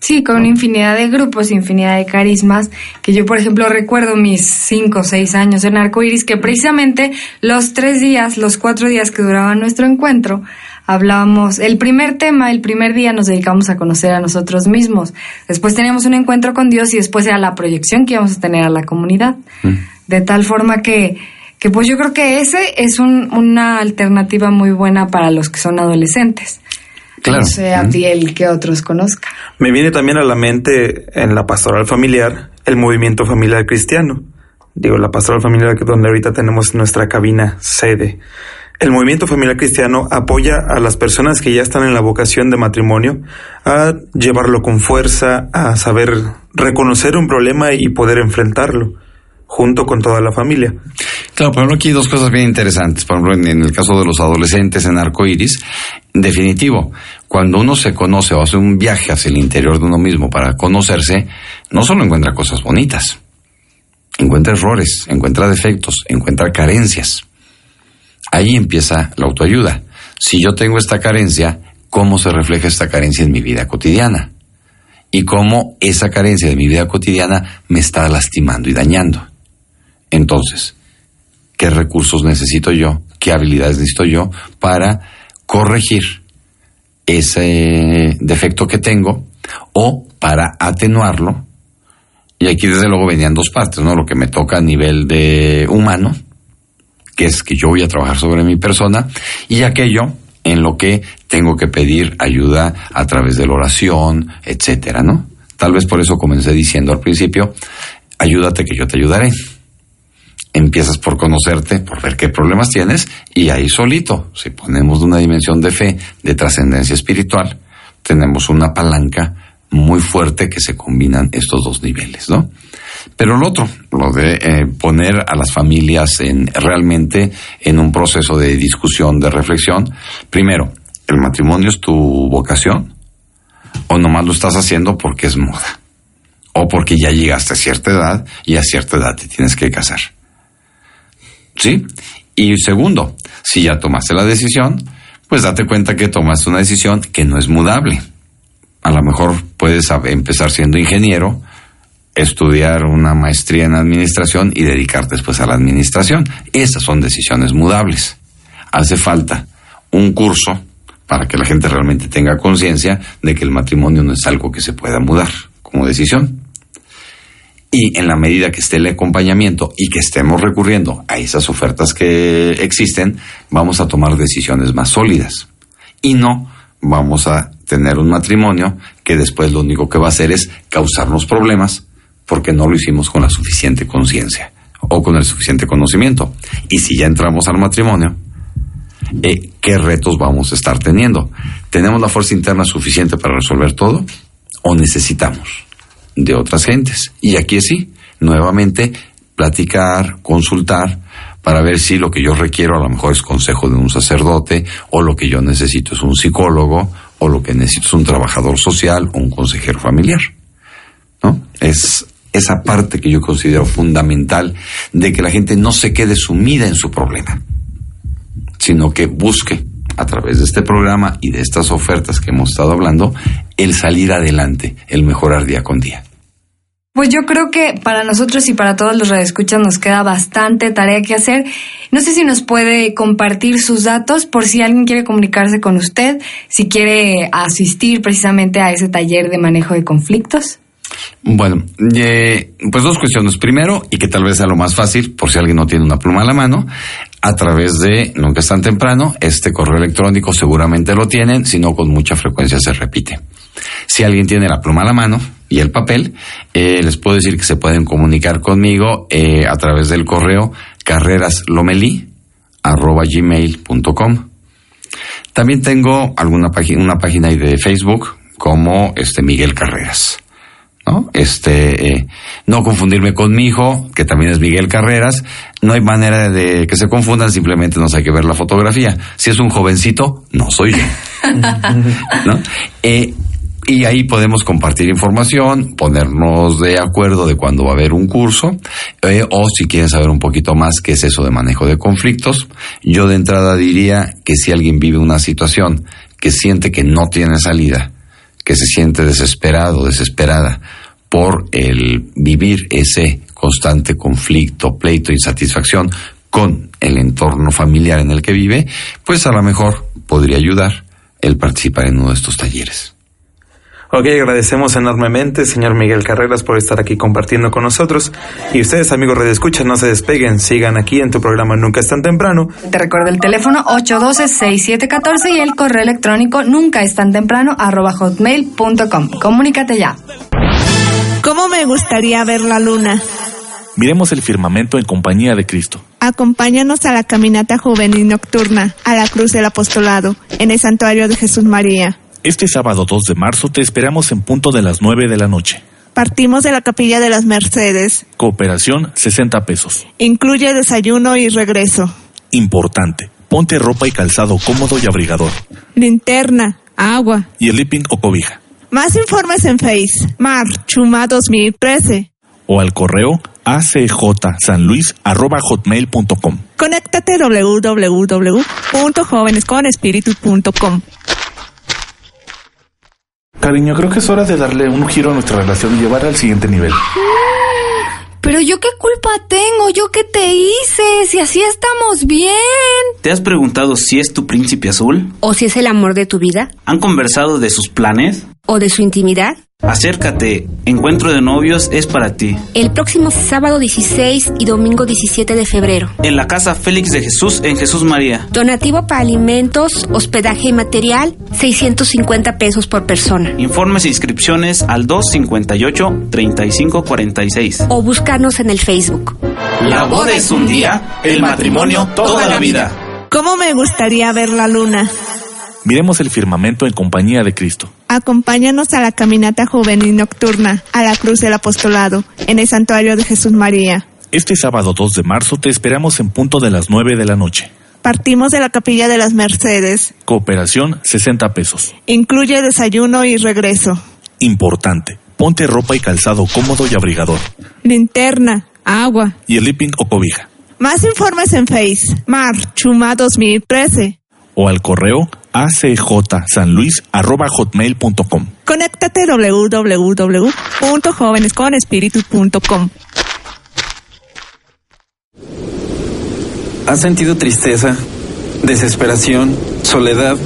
Sí, con infinidad de grupos, infinidad de carismas, que yo, por ejemplo, recuerdo mis cinco o seis años en Arcoiris, que precisamente los tres días, los cuatro días que duraba nuestro encuentro, hablábamos, el primer tema, el primer día nos dedicamos a conocer a nosotros mismos. Después teníamos un encuentro con Dios y después era la proyección que íbamos a tener a la comunidad. De tal forma que, que pues yo creo que ese es un- una alternativa muy buena para los que son adolescentes. Claro. No sé, Abdiel, que otros conozca. Me viene también a la mente en la pastoral familiar el movimiento familiar cristiano. Digo, la pastoral familiar que donde ahorita tenemos nuestra cabina sede. El movimiento familiar cristiano apoya a las personas que ya están en la vocación de matrimonio a llevarlo con fuerza, a saber reconocer un problema y poder enfrentarlo junto con toda la familia. Claro, por ejemplo, aquí hay dos cosas bien interesantes. Por ejemplo, en, en el caso de los adolescentes en arcoiris, definitivo, cuando uno se conoce o hace un viaje hacia el interior de uno mismo para conocerse, no solo encuentra cosas bonitas, encuentra errores, encuentra defectos, encuentra carencias. Ahí empieza la autoayuda. Si yo tengo esta carencia, ¿cómo se refleja esta carencia en mi vida cotidiana? Y cómo esa carencia de mi vida cotidiana me está lastimando y dañando. Entonces, ¿qué recursos necesito yo? ¿Qué habilidades necesito yo para corregir ese defecto que tengo o para atenuarlo? Y aquí desde luego venían dos partes, ¿no? Lo que me toca a nivel de humano, que es que yo voy a trabajar sobre mi persona, y aquello en lo que tengo que pedir ayuda a través de la oración, etcétera, ¿no? Tal vez por eso comencé diciendo al principio, ayúdate que yo te ayudaré. Empiezas por conocerte, por ver qué problemas tienes, y ahí solito, si ponemos una dimensión de fe, de trascendencia espiritual, tenemos una palanca muy fuerte que se combinan estos dos niveles, ¿no? Pero lo otro, lo de eh, poner a las familias en realmente en un proceso de discusión, de reflexión. Primero, ¿el matrimonio es tu vocación? ¿O nomás lo estás haciendo porque es moda? ¿O porque ya llegaste a cierta edad y a cierta edad te tienes que casar? ¿Sí? Y segundo, si ya tomaste la decisión, pues date cuenta que tomaste una decisión que no es mudable. A lo mejor puedes empezar siendo ingeniero, estudiar una maestría en administración y dedicarte después a la administración. Esas son decisiones mudables. Hace falta un curso para que la gente realmente tenga conciencia de que el matrimonio no es algo que se pueda mudar como decisión. Y en la medida que esté el acompañamiento y que estemos recurriendo a esas ofertas que existen, vamos a tomar decisiones más sólidas. Y no vamos a tener un matrimonio que después lo único que va a hacer es causarnos problemas porque no lo hicimos con la suficiente conciencia o con el suficiente conocimiento. Y si ya entramos al matrimonio, eh, ¿qué retos vamos a estar teniendo? ¿Tenemos la fuerza interna suficiente para resolver todo o necesitamos de otras gentes? Y aquí sí, nuevamente, platicar, consultar, para ver si lo que yo requiero a lo mejor es consejo de un sacerdote, o lo que yo necesito es un psicólogo, o lo que necesito es un trabajador social o un consejero familiar. ¿No? Es esa parte que yo considero fundamental de que la gente no se quede sumida en su problema, sino que busque a través de este programa y de estas ofertas que hemos estado hablando, el salir adelante, el mejorar día con día. Pues yo creo que para nosotros y para todos los radioescuchas nos queda bastante tarea que hacer. No sé si nos puede compartir sus datos por si alguien quiere comunicarse con usted, si quiere asistir precisamente a ese taller de manejo de conflictos. Bueno, eh, pues dos cuestiones. Primero, y que tal vez sea lo más fácil, por si alguien no tiene una pluma a la mano, a través de Nunca es tan temprano, este correo electrónico seguramente lo tienen, si no con mucha frecuencia se repite. Si alguien tiene la pluma a la mano y el papel, eh, les puedo decir que se pueden comunicar conmigo eh, a través del correo carreraslomeli@gmail.com. También tengo alguna página, una página de Facebook como este Miguel Carreras. ¿No? Este, eh, no confundirme con mi hijo, que también es Miguel Carreras. No hay manera de que se confundan, simplemente nos hay que ver la fotografía. Si es un jovencito, no soy yo. ¿no? Eh, y ahí podemos compartir información, ponernos de acuerdo de cuándo va a haber un curso, eh, o si quieren saber un poquito más qué es eso de manejo de conflictos. Yo de entrada diría que si alguien vive una situación que siente que no tiene salida, que se siente desesperado, desesperada por el vivir ese constante conflicto, pleito, insatisfacción con el entorno familiar en el que vive, pues a lo mejor podría ayudar el participar en uno de estos talleres. Ok, agradecemos enormemente, señor Miguel Carreras, por estar aquí compartiendo con nosotros. Y ustedes, amigos Radio Escucha, no se despeguen, sigan aquí en tu programa Nunca es tan temprano. Te recuerdo el teléfono 812-6714 y el correo electrónico nunca es tan temprano arroba hotmail.com. Comunícate ya. ¿Cómo me gustaría ver la luna? Miremos el firmamento en compañía de Cristo. Acompáñanos a la caminata juvenil nocturna, a la cruz del apostolado, en el santuario de Jesús María. Este sábado 2 de marzo te esperamos en punto de las 9 de la noche. Partimos de la capilla de las Mercedes. Cooperación 60 pesos. Incluye desayuno y regreso. Importante. Ponte ropa y calzado cómodo y abrigador. Linterna, agua. Y sleeping o cobija. Más informes en Face. Mar Chuma 2013. O al correo acjsanluis.hotmail.com. Conéctate www.jovenesconespíritu.com. Cariño, creo que es hora de darle un giro a nuestra relación y llevarla al siguiente nivel. Pero yo qué culpa tengo, yo qué te hice, si así estamos bien. ¿Te has preguntado si es tu príncipe azul? ¿O si es el amor de tu vida? ¿Han conversado de sus planes? ¿O de su intimidad? Acércate, Encuentro de Novios es para ti. El próximo sábado 16 y domingo 17 de febrero. En la Casa Félix de Jesús en Jesús María. Donativo para alimentos, hospedaje y material, 650 pesos por persona. Informes e inscripciones al 258-3546. O buscarnos en el Facebook. La boda es un día, el matrimonio toda la vida. ¿Cómo me gustaría ver la luna? Miremos el firmamento en compañía de Cristo. Acompáñanos a la caminata juvenil nocturna, a la cruz del apostolado, en el santuario de Jesús María. Este sábado 2 de marzo te esperamos en punto de las 9 de la noche. Partimos de la capilla de las Mercedes. Cooperación 60 pesos. Incluye desayuno y regreso. Importante. Ponte ropa y calzado cómodo y abrigador. Linterna, agua. Y sleeping o cobija. Más informes en Face. Mar Chuma 2013. O al correo acjsanluis.hotmail.com. Conéctate www.jovenesconespíritu.com. ¿Has sentido tristeza, desesperación, soledad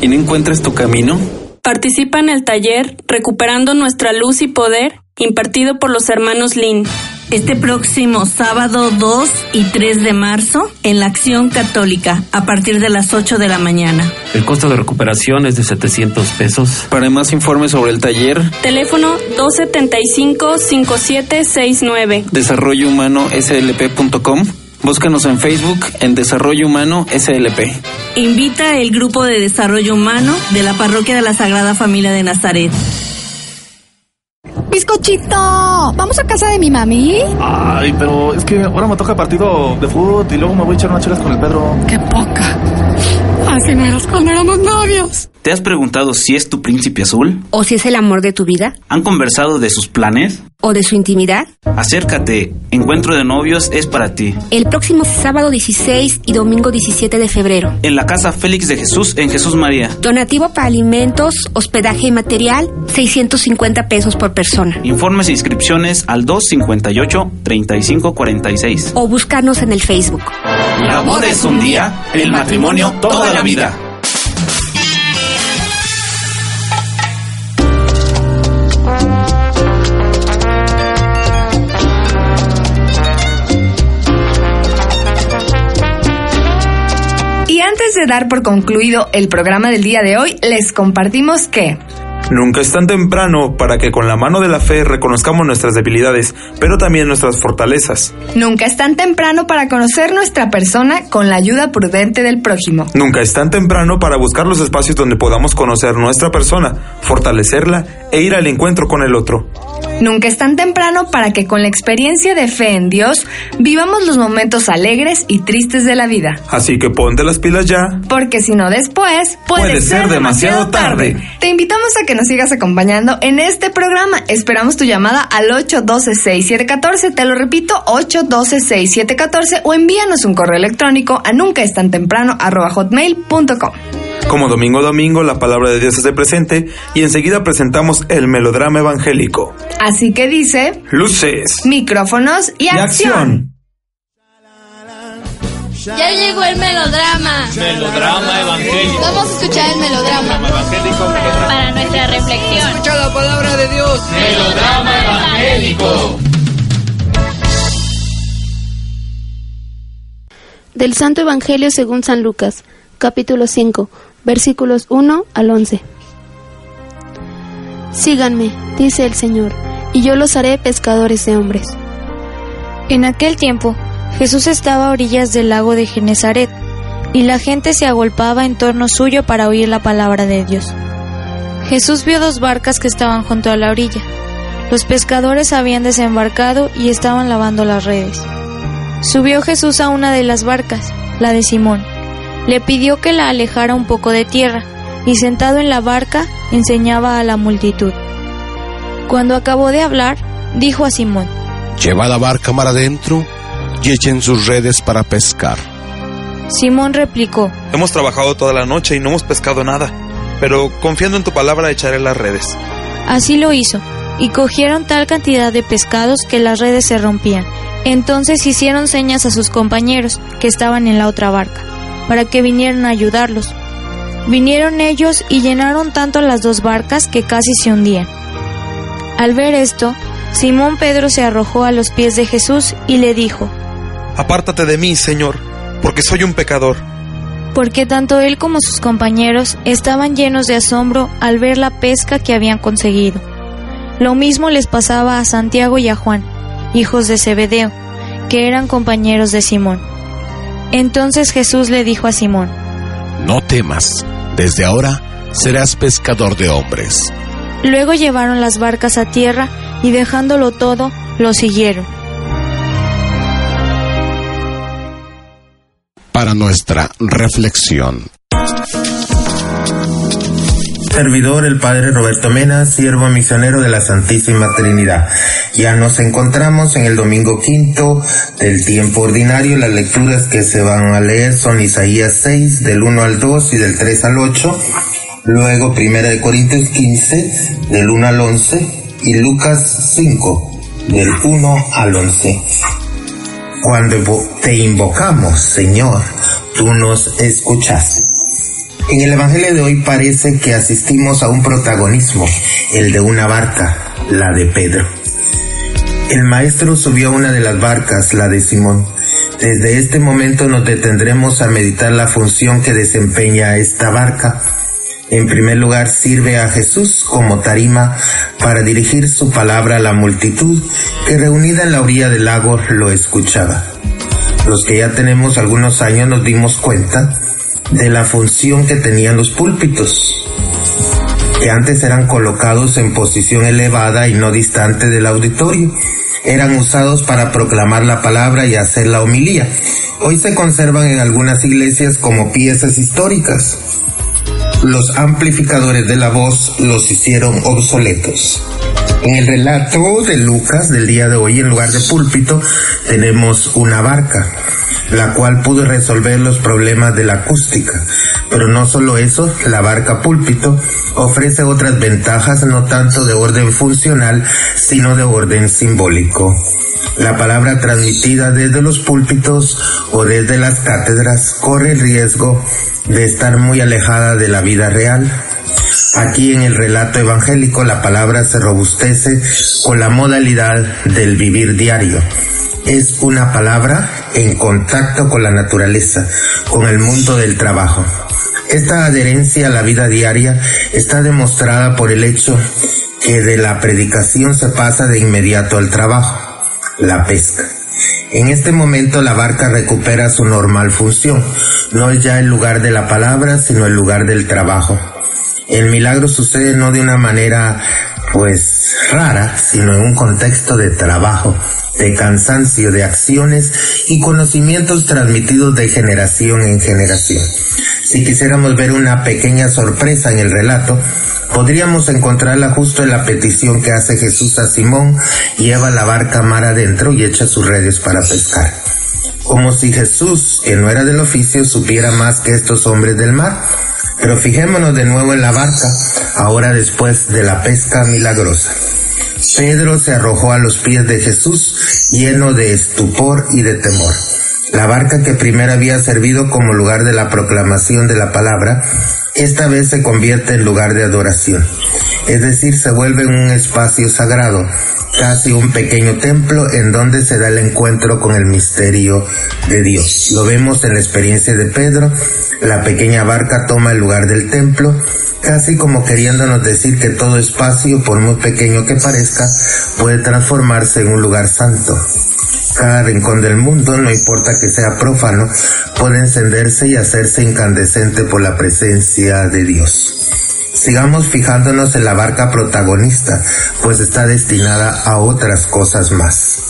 y no encuentras tu camino? Participa en el taller Recuperando nuestra luz y poder, impartido por los hermanos Lin. Este próximo sábado 2 y 3 de marzo en la Acción Católica a partir de las 8 de la mañana. El costo de recuperación es de 700 pesos. Para más informes sobre el taller, Teléfono 275-5769. Desarrollo Humano SLP.com. Búscanos en Facebook en Desarrollo Humano SLP. Invita el grupo de desarrollo humano de la Parroquia de la Sagrada Familia de Nazaret. Bizcochito, ¿vamos a casa de mi mami? Ay, pero es que ahora me toca partido de fútbol y luego me voy a echar unas chelas con el Pedro. ¡Qué poca! Así no eras cuando éramos novios. ¿Te has preguntado si es tu príncipe azul? ¿O si es el amor de tu vida? ¿Han conversado de sus planes? O de su intimidad? Acércate, Encuentro de Novios es para ti. El próximo sábado 16 y domingo 17 de febrero. En la Casa Félix de Jesús en Jesús María. Donativo para alimentos, hospedaje y material, 650 pesos por persona. Informes e inscripciones al 258-3546. O buscarnos en el Facebook. La boda es un día, el matrimonio toda la vida. Antes de dar por concluido el programa del día de hoy, les compartimos que... Nunca es tan temprano para que con la mano de la fe reconozcamos nuestras debilidades, pero también nuestras fortalezas. Nunca es tan temprano para conocer nuestra persona con la ayuda prudente del prójimo. Nunca es tan temprano para buscar los espacios donde podamos conocer nuestra persona, fortalecerla e ir al encuentro con el otro. Nunca es tan temprano para que con la experiencia de fe en Dios vivamos los momentos alegres y tristes de la vida. Así que ponte las pilas ya. Porque si no después puede, Puede ser demasiado tarde. Te invitamos a que nos sigas acompañando en este programa. Esperamos tu llamada al 812-6714. Te lo repito, 812-6714 o envíanos un correo electrónico a nunca es tan temprano arroba hotmail.com. Como domingo a domingo, la palabra de Dios se presente y enseguida presentamos el melodrama evangélico. Así que dice, Luces micrófonos y, y acción. Ya llegó el melodrama. Melodrama evangélico. Vamos a escuchar el melodrama. evangélico. Para nuestra reflexión. Escucha la palabra de Dios. Melodrama evangélico. Del Santo Evangelio según San Lucas, capítulo 5, versículos 1 al 11. Síganme, dice el Señor, y yo los haré pescadores de hombres. En aquel tiempo, Jesús estaba a orillas del lago de Genezaret, y la gente se agolpaba en torno suyo para oír la palabra de Dios. Jesús vio dos barcas que estaban junto a la orilla. Los pescadores habían desembarcado y estaban lavando las redes. Subió Jesús a una de las barcas, la de Simón. Le pidió que la alejara un poco de tierra, y sentado en la barca enseñaba a la multitud. Cuando acabó de hablar, dijo a Simón, Lleva la barca mar adentro y echen sus redes para pescar. Simón replicó, Hemos trabajado toda la noche y no hemos pescado nada, pero confiando en tu palabra echaré las redes. Así lo hizo, y cogieron tal cantidad de pescados que las redes se rompían. Entonces hicieron señas a sus compañeros, que estaban en la otra barca, para que vinieran a ayudarlos. Vinieron ellos y llenaron tanto las dos barcas que casi se hundían. Al ver esto, Simón Pedro se arrojó a los pies de Jesús y le dijo, Apártate de mí, Señor, porque soy un pecador. porque tanto él como sus compañeros estaban llenos de asombro al ver la pesca que habían conseguido. Lo mismo les pasaba a Santiago y a Juan, hijos de Zebedeo, que eran compañeros de Simón. Entonces Jesús le dijo a Simón, No temas, desde ahora serás pescador de hombres. Luego llevaron las barcas a tierra y dejándolo todo, lo siguieron. Para nuestra reflexión. Servidor el Padre Roberto Mena, siervo misionero de la Santísima Trinidad. Ya nos encontramos en el domingo quinto del tiempo ordinario. Las lecturas que se van a leer son Isaías 6 del 1 al 2 y del 3 al 8. Luego Primera de Corintios 15 del 1 al 11 y Lucas 5 del 1 al 11. Cuando te invocamos, Señor, tú nos escuchaste. En el Evangelio de hoy parece que asistimos a un protagonismo, el de una barca, la de Pedro. El maestro subió a una de las barcas, la de Simón. Desde este momento nos detendremos a meditar la función que desempeña esta barca. En primer lugar, sirve a Jesús como tarima para dirigir su palabra a la multitud que reunida en la orilla del lago lo escuchaba. Los que ya tenemos algunos años nos dimos cuenta de la función que tenían los púlpitos, que antes eran colocados en posición elevada y no distante del auditorio. Eran usados para proclamar la palabra y hacer la homilía. Hoy se conservan en algunas iglesias como piezas históricas. Los amplificadores de la voz los hicieron obsoletos. En el relato de Lucas del día de hoy, en lugar de púlpito, tenemos una barca, la cual pudo resolver los problemas de la acústica. Pero no solo eso, la barca púlpito ofrece otras ventajas no tanto de orden funcional, sino de orden simbólico. La palabra transmitida desde los púlpitos o desde las cátedras corre el riesgo de estar muy alejada de la vida real. Aquí en el relato evangélico la palabra se robustece con la modalidad del vivir diario. Es una palabra en contacto con la naturaleza, con el mundo del trabajo. Esta adherencia a la vida diaria está demostrada por el hecho que de la predicación se pasa de inmediato al trabajo, la pesca. En este momento la barca recupera su normal función. No es ya el lugar de la palabra, sino el lugar del trabajo. El milagro sucede no de una manera pues rara, sino en un contexto de trabajo, de cansancio, de acciones y conocimientos transmitidos de generación en generación. Si quisiéramos ver una pequeña sorpresa en el relato, podríamos encontrarla justo en la petición que hace Jesús a Simón, lleva la barca mar adentro y echa sus redes para pescar. Como si Jesús, que no era del oficio, supiera más que estos hombres del mar. Pero fijémonos de nuevo en la barca, ahora después de la pesca milagrosa. Pedro se arrojó a los pies de Jesús lleno de estupor y de temor. La barca que primero había servido como lugar de la proclamación de la palabra, esta vez se convierte en lugar de adoración. Es decir, se vuelve un espacio sagrado, casi un pequeño templo en donde se da el encuentro con el misterio de Dios. Lo vemos en la experiencia de Pedro, la pequeña barca toma el lugar del templo, casi como queriéndonos decir que todo espacio, por muy pequeño que parezca, puede transformarse en un lugar santo. Cada rincón del mundo, no importa que sea profano, puede encenderse y hacerse incandescente por la presencia de Dios. Sigamos fijándonos en la barca protagonista, pues está destinada a otras cosas más.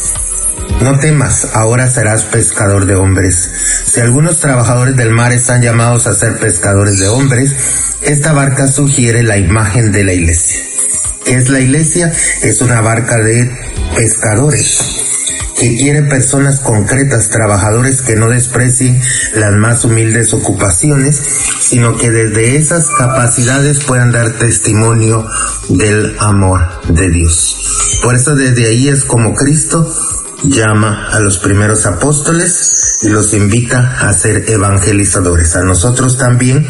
No temas, ahora serás pescador de hombres. Si algunos trabajadores del mar están llamados a ser pescadores de hombres, esta barca sugiere la imagen de la iglesia. ¿Qué es la iglesia? Es una barca de pescadores que quiere personas concretas, trabajadores que no desprecien las más humildes ocupaciones, sino que desde esas capacidades puedan dar testimonio del amor de Dios. Por eso desde ahí es como Cristo llama a los primeros apóstoles y los invita a ser evangelizadores. A nosotros también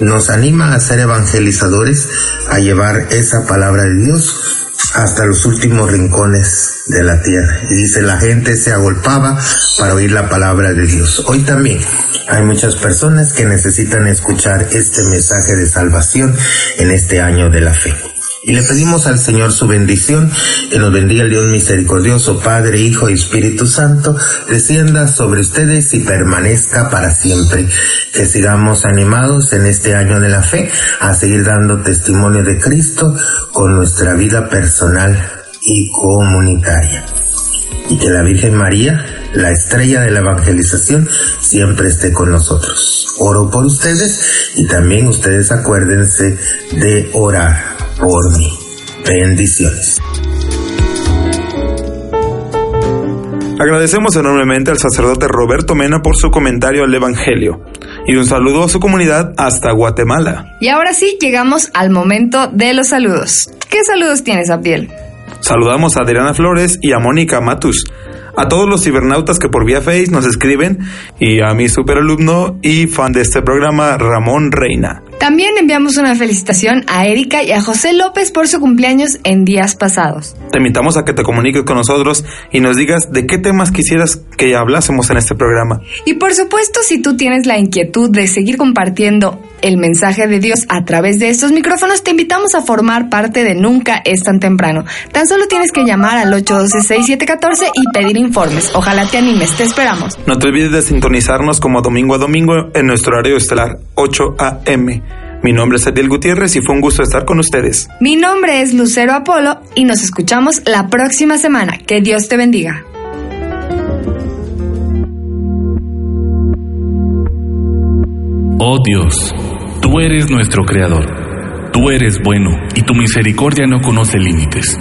nos anima a ser evangelizadores, a llevar esa palabra de Dios hasta los últimos rincones de la tierra. Y dice, la gente se agolpaba para oír la palabra de Dios. Hoy también hay muchas personas que necesitan escuchar este mensaje de salvación en este año de la fe. Y le pedimos al Señor su bendición, que nos bendiga el Dios misericordioso, Padre, Hijo y Espíritu Santo, descienda sobre ustedes y permanezca para siempre. Que sigamos animados en este año de la fe a seguir dando testimonio de Cristo con nuestra vida personal y comunitaria. Y que la Virgen María, la estrella de la evangelización, siempre esté con nosotros. Oro por ustedes y también ustedes acuérdense de orar por mí. Bendiciones. Agradecemos enormemente al sacerdote Roberto Mena por su comentario al Evangelio y un saludo a su comunidad hasta Guatemala. Y ahora sí, llegamos al momento de los saludos. ¿Qué saludos tienes, Abdiel? Saludamos a Adriana Flores y a Mónica Matus, a todos los cibernautas que por vía Face nos escriben y a mi superalumno y fan de este programa, Ramón Reina. También enviamos una felicitación a Erika y a José López por su cumpleaños en días pasados. Te invitamos a que te comuniques con nosotros y nos digas de qué temas quisieras que hablásemos en este programa. Y por supuesto, si tú tienes la inquietud de seguir compartiendo el mensaje de Dios a través de estos micrófonos, te invitamos a formar parte de Nunca es tan temprano. Tan solo tienes que llamar al 812-6714 y pedir informes. Ojalá te animes, te esperamos. No te olvides de sintonizarnos como domingo a domingo en nuestro horario estelar 8 a.m. Mi nombre es Adiel Gutiérrez y fue un gusto estar con ustedes. Mi nombre es Lucero Apolo y nos escuchamos la próxima semana. Que Dios te bendiga. Oh Dios, tú eres nuestro Creador. Tú eres bueno y tu misericordia no conoce límites.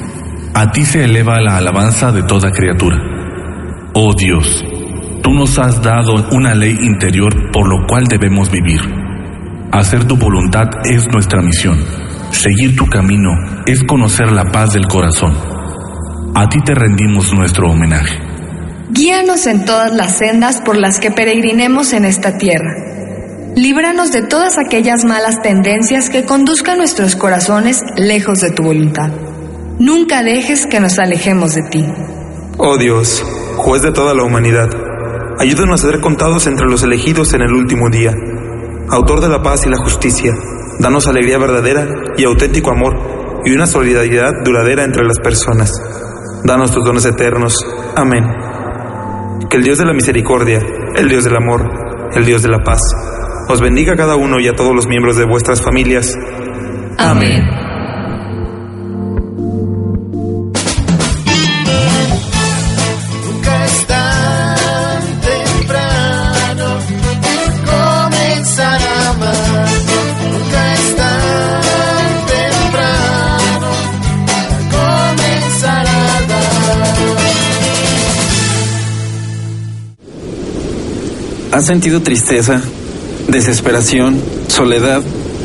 A ti se eleva la alabanza de toda criatura. Oh Dios, tú nos has dado una ley interior por lo cual debemos vivir. Hacer tu voluntad es nuestra misión. Seguir tu camino es conocer la paz del corazón. A ti te rendimos nuestro homenaje. Guíanos en todas las sendas por las que peregrinemos en esta tierra. Líbranos de todas aquellas malas tendencias que conduzcan nuestros corazones lejos de tu voluntad. Nunca dejes que nos alejemos de ti. Oh Dios, juez de toda la humanidad, ayúdanos a ser contados entre los elegidos en el último día. Autor de la paz y la justicia, danos alegría verdadera y auténtico amor y una solidaridad duradera entre las personas. Danos tus dones eternos. Amén. Que el Dios de la misericordia, el Dios del amor, el Dios de la paz, os bendiga a cada uno y a todos los miembros de vuestras familias. Amén. Nunca es tan temprano comenzar a amar. Nunca es tan temprano comenzar a dar. ¿Has sentido tristeza, desesperación, soledad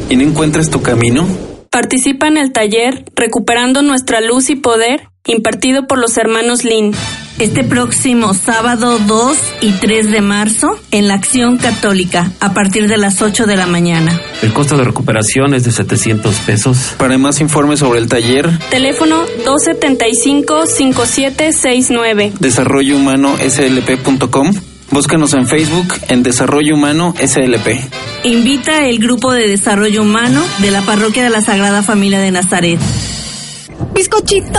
y no encuentras tu camino? Participa en el taller Recuperando nuestra luz y poder, impartido por los hermanos Lin. Este próximo sábado 2 y 3 de marzo en la Acción Católica a partir de las 8 de la mañana. El costo de recuperación es de 700 pesos. Para más informes sobre el taller, Teléfono 275-5769. Desarrollo Humano SLP.com, búscanos en Facebook en Desarrollo Humano SLP. Invita el grupo de desarrollo humano de la Parroquia de la Sagrada Familia de Nazaret. Bizcochito,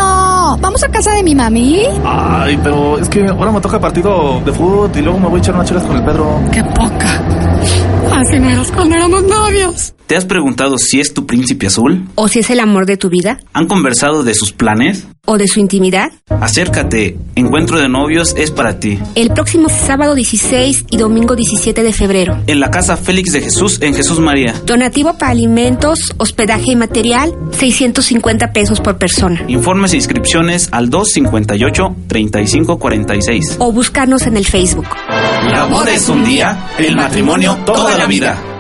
¿vamos a casa de mi mami? Ay, pero es que ahora me toca partido de fútbol y luego me voy a echar unas chelas con el Pedro. ¡Qué poca! Así no eras cuando éramos novios. ¿Te has preguntado si es tu príncipe azul? ¿O si es el amor de tu vida? ¿Han conversado de sus planes? ¿O de su intimidad? Acércate, Encuentro de Novios es para ti. El próximo sábado 16 y domingo 17 de febrero. En la Casa Félix de Jesús en Jesús María. Donativo para alimentos, hospedaje y material, 650 pesos por persona. Informes e inscripciones al 258-3546. O buscarnos en el Facebook. El amor es un día, el matrimonio toda la vida.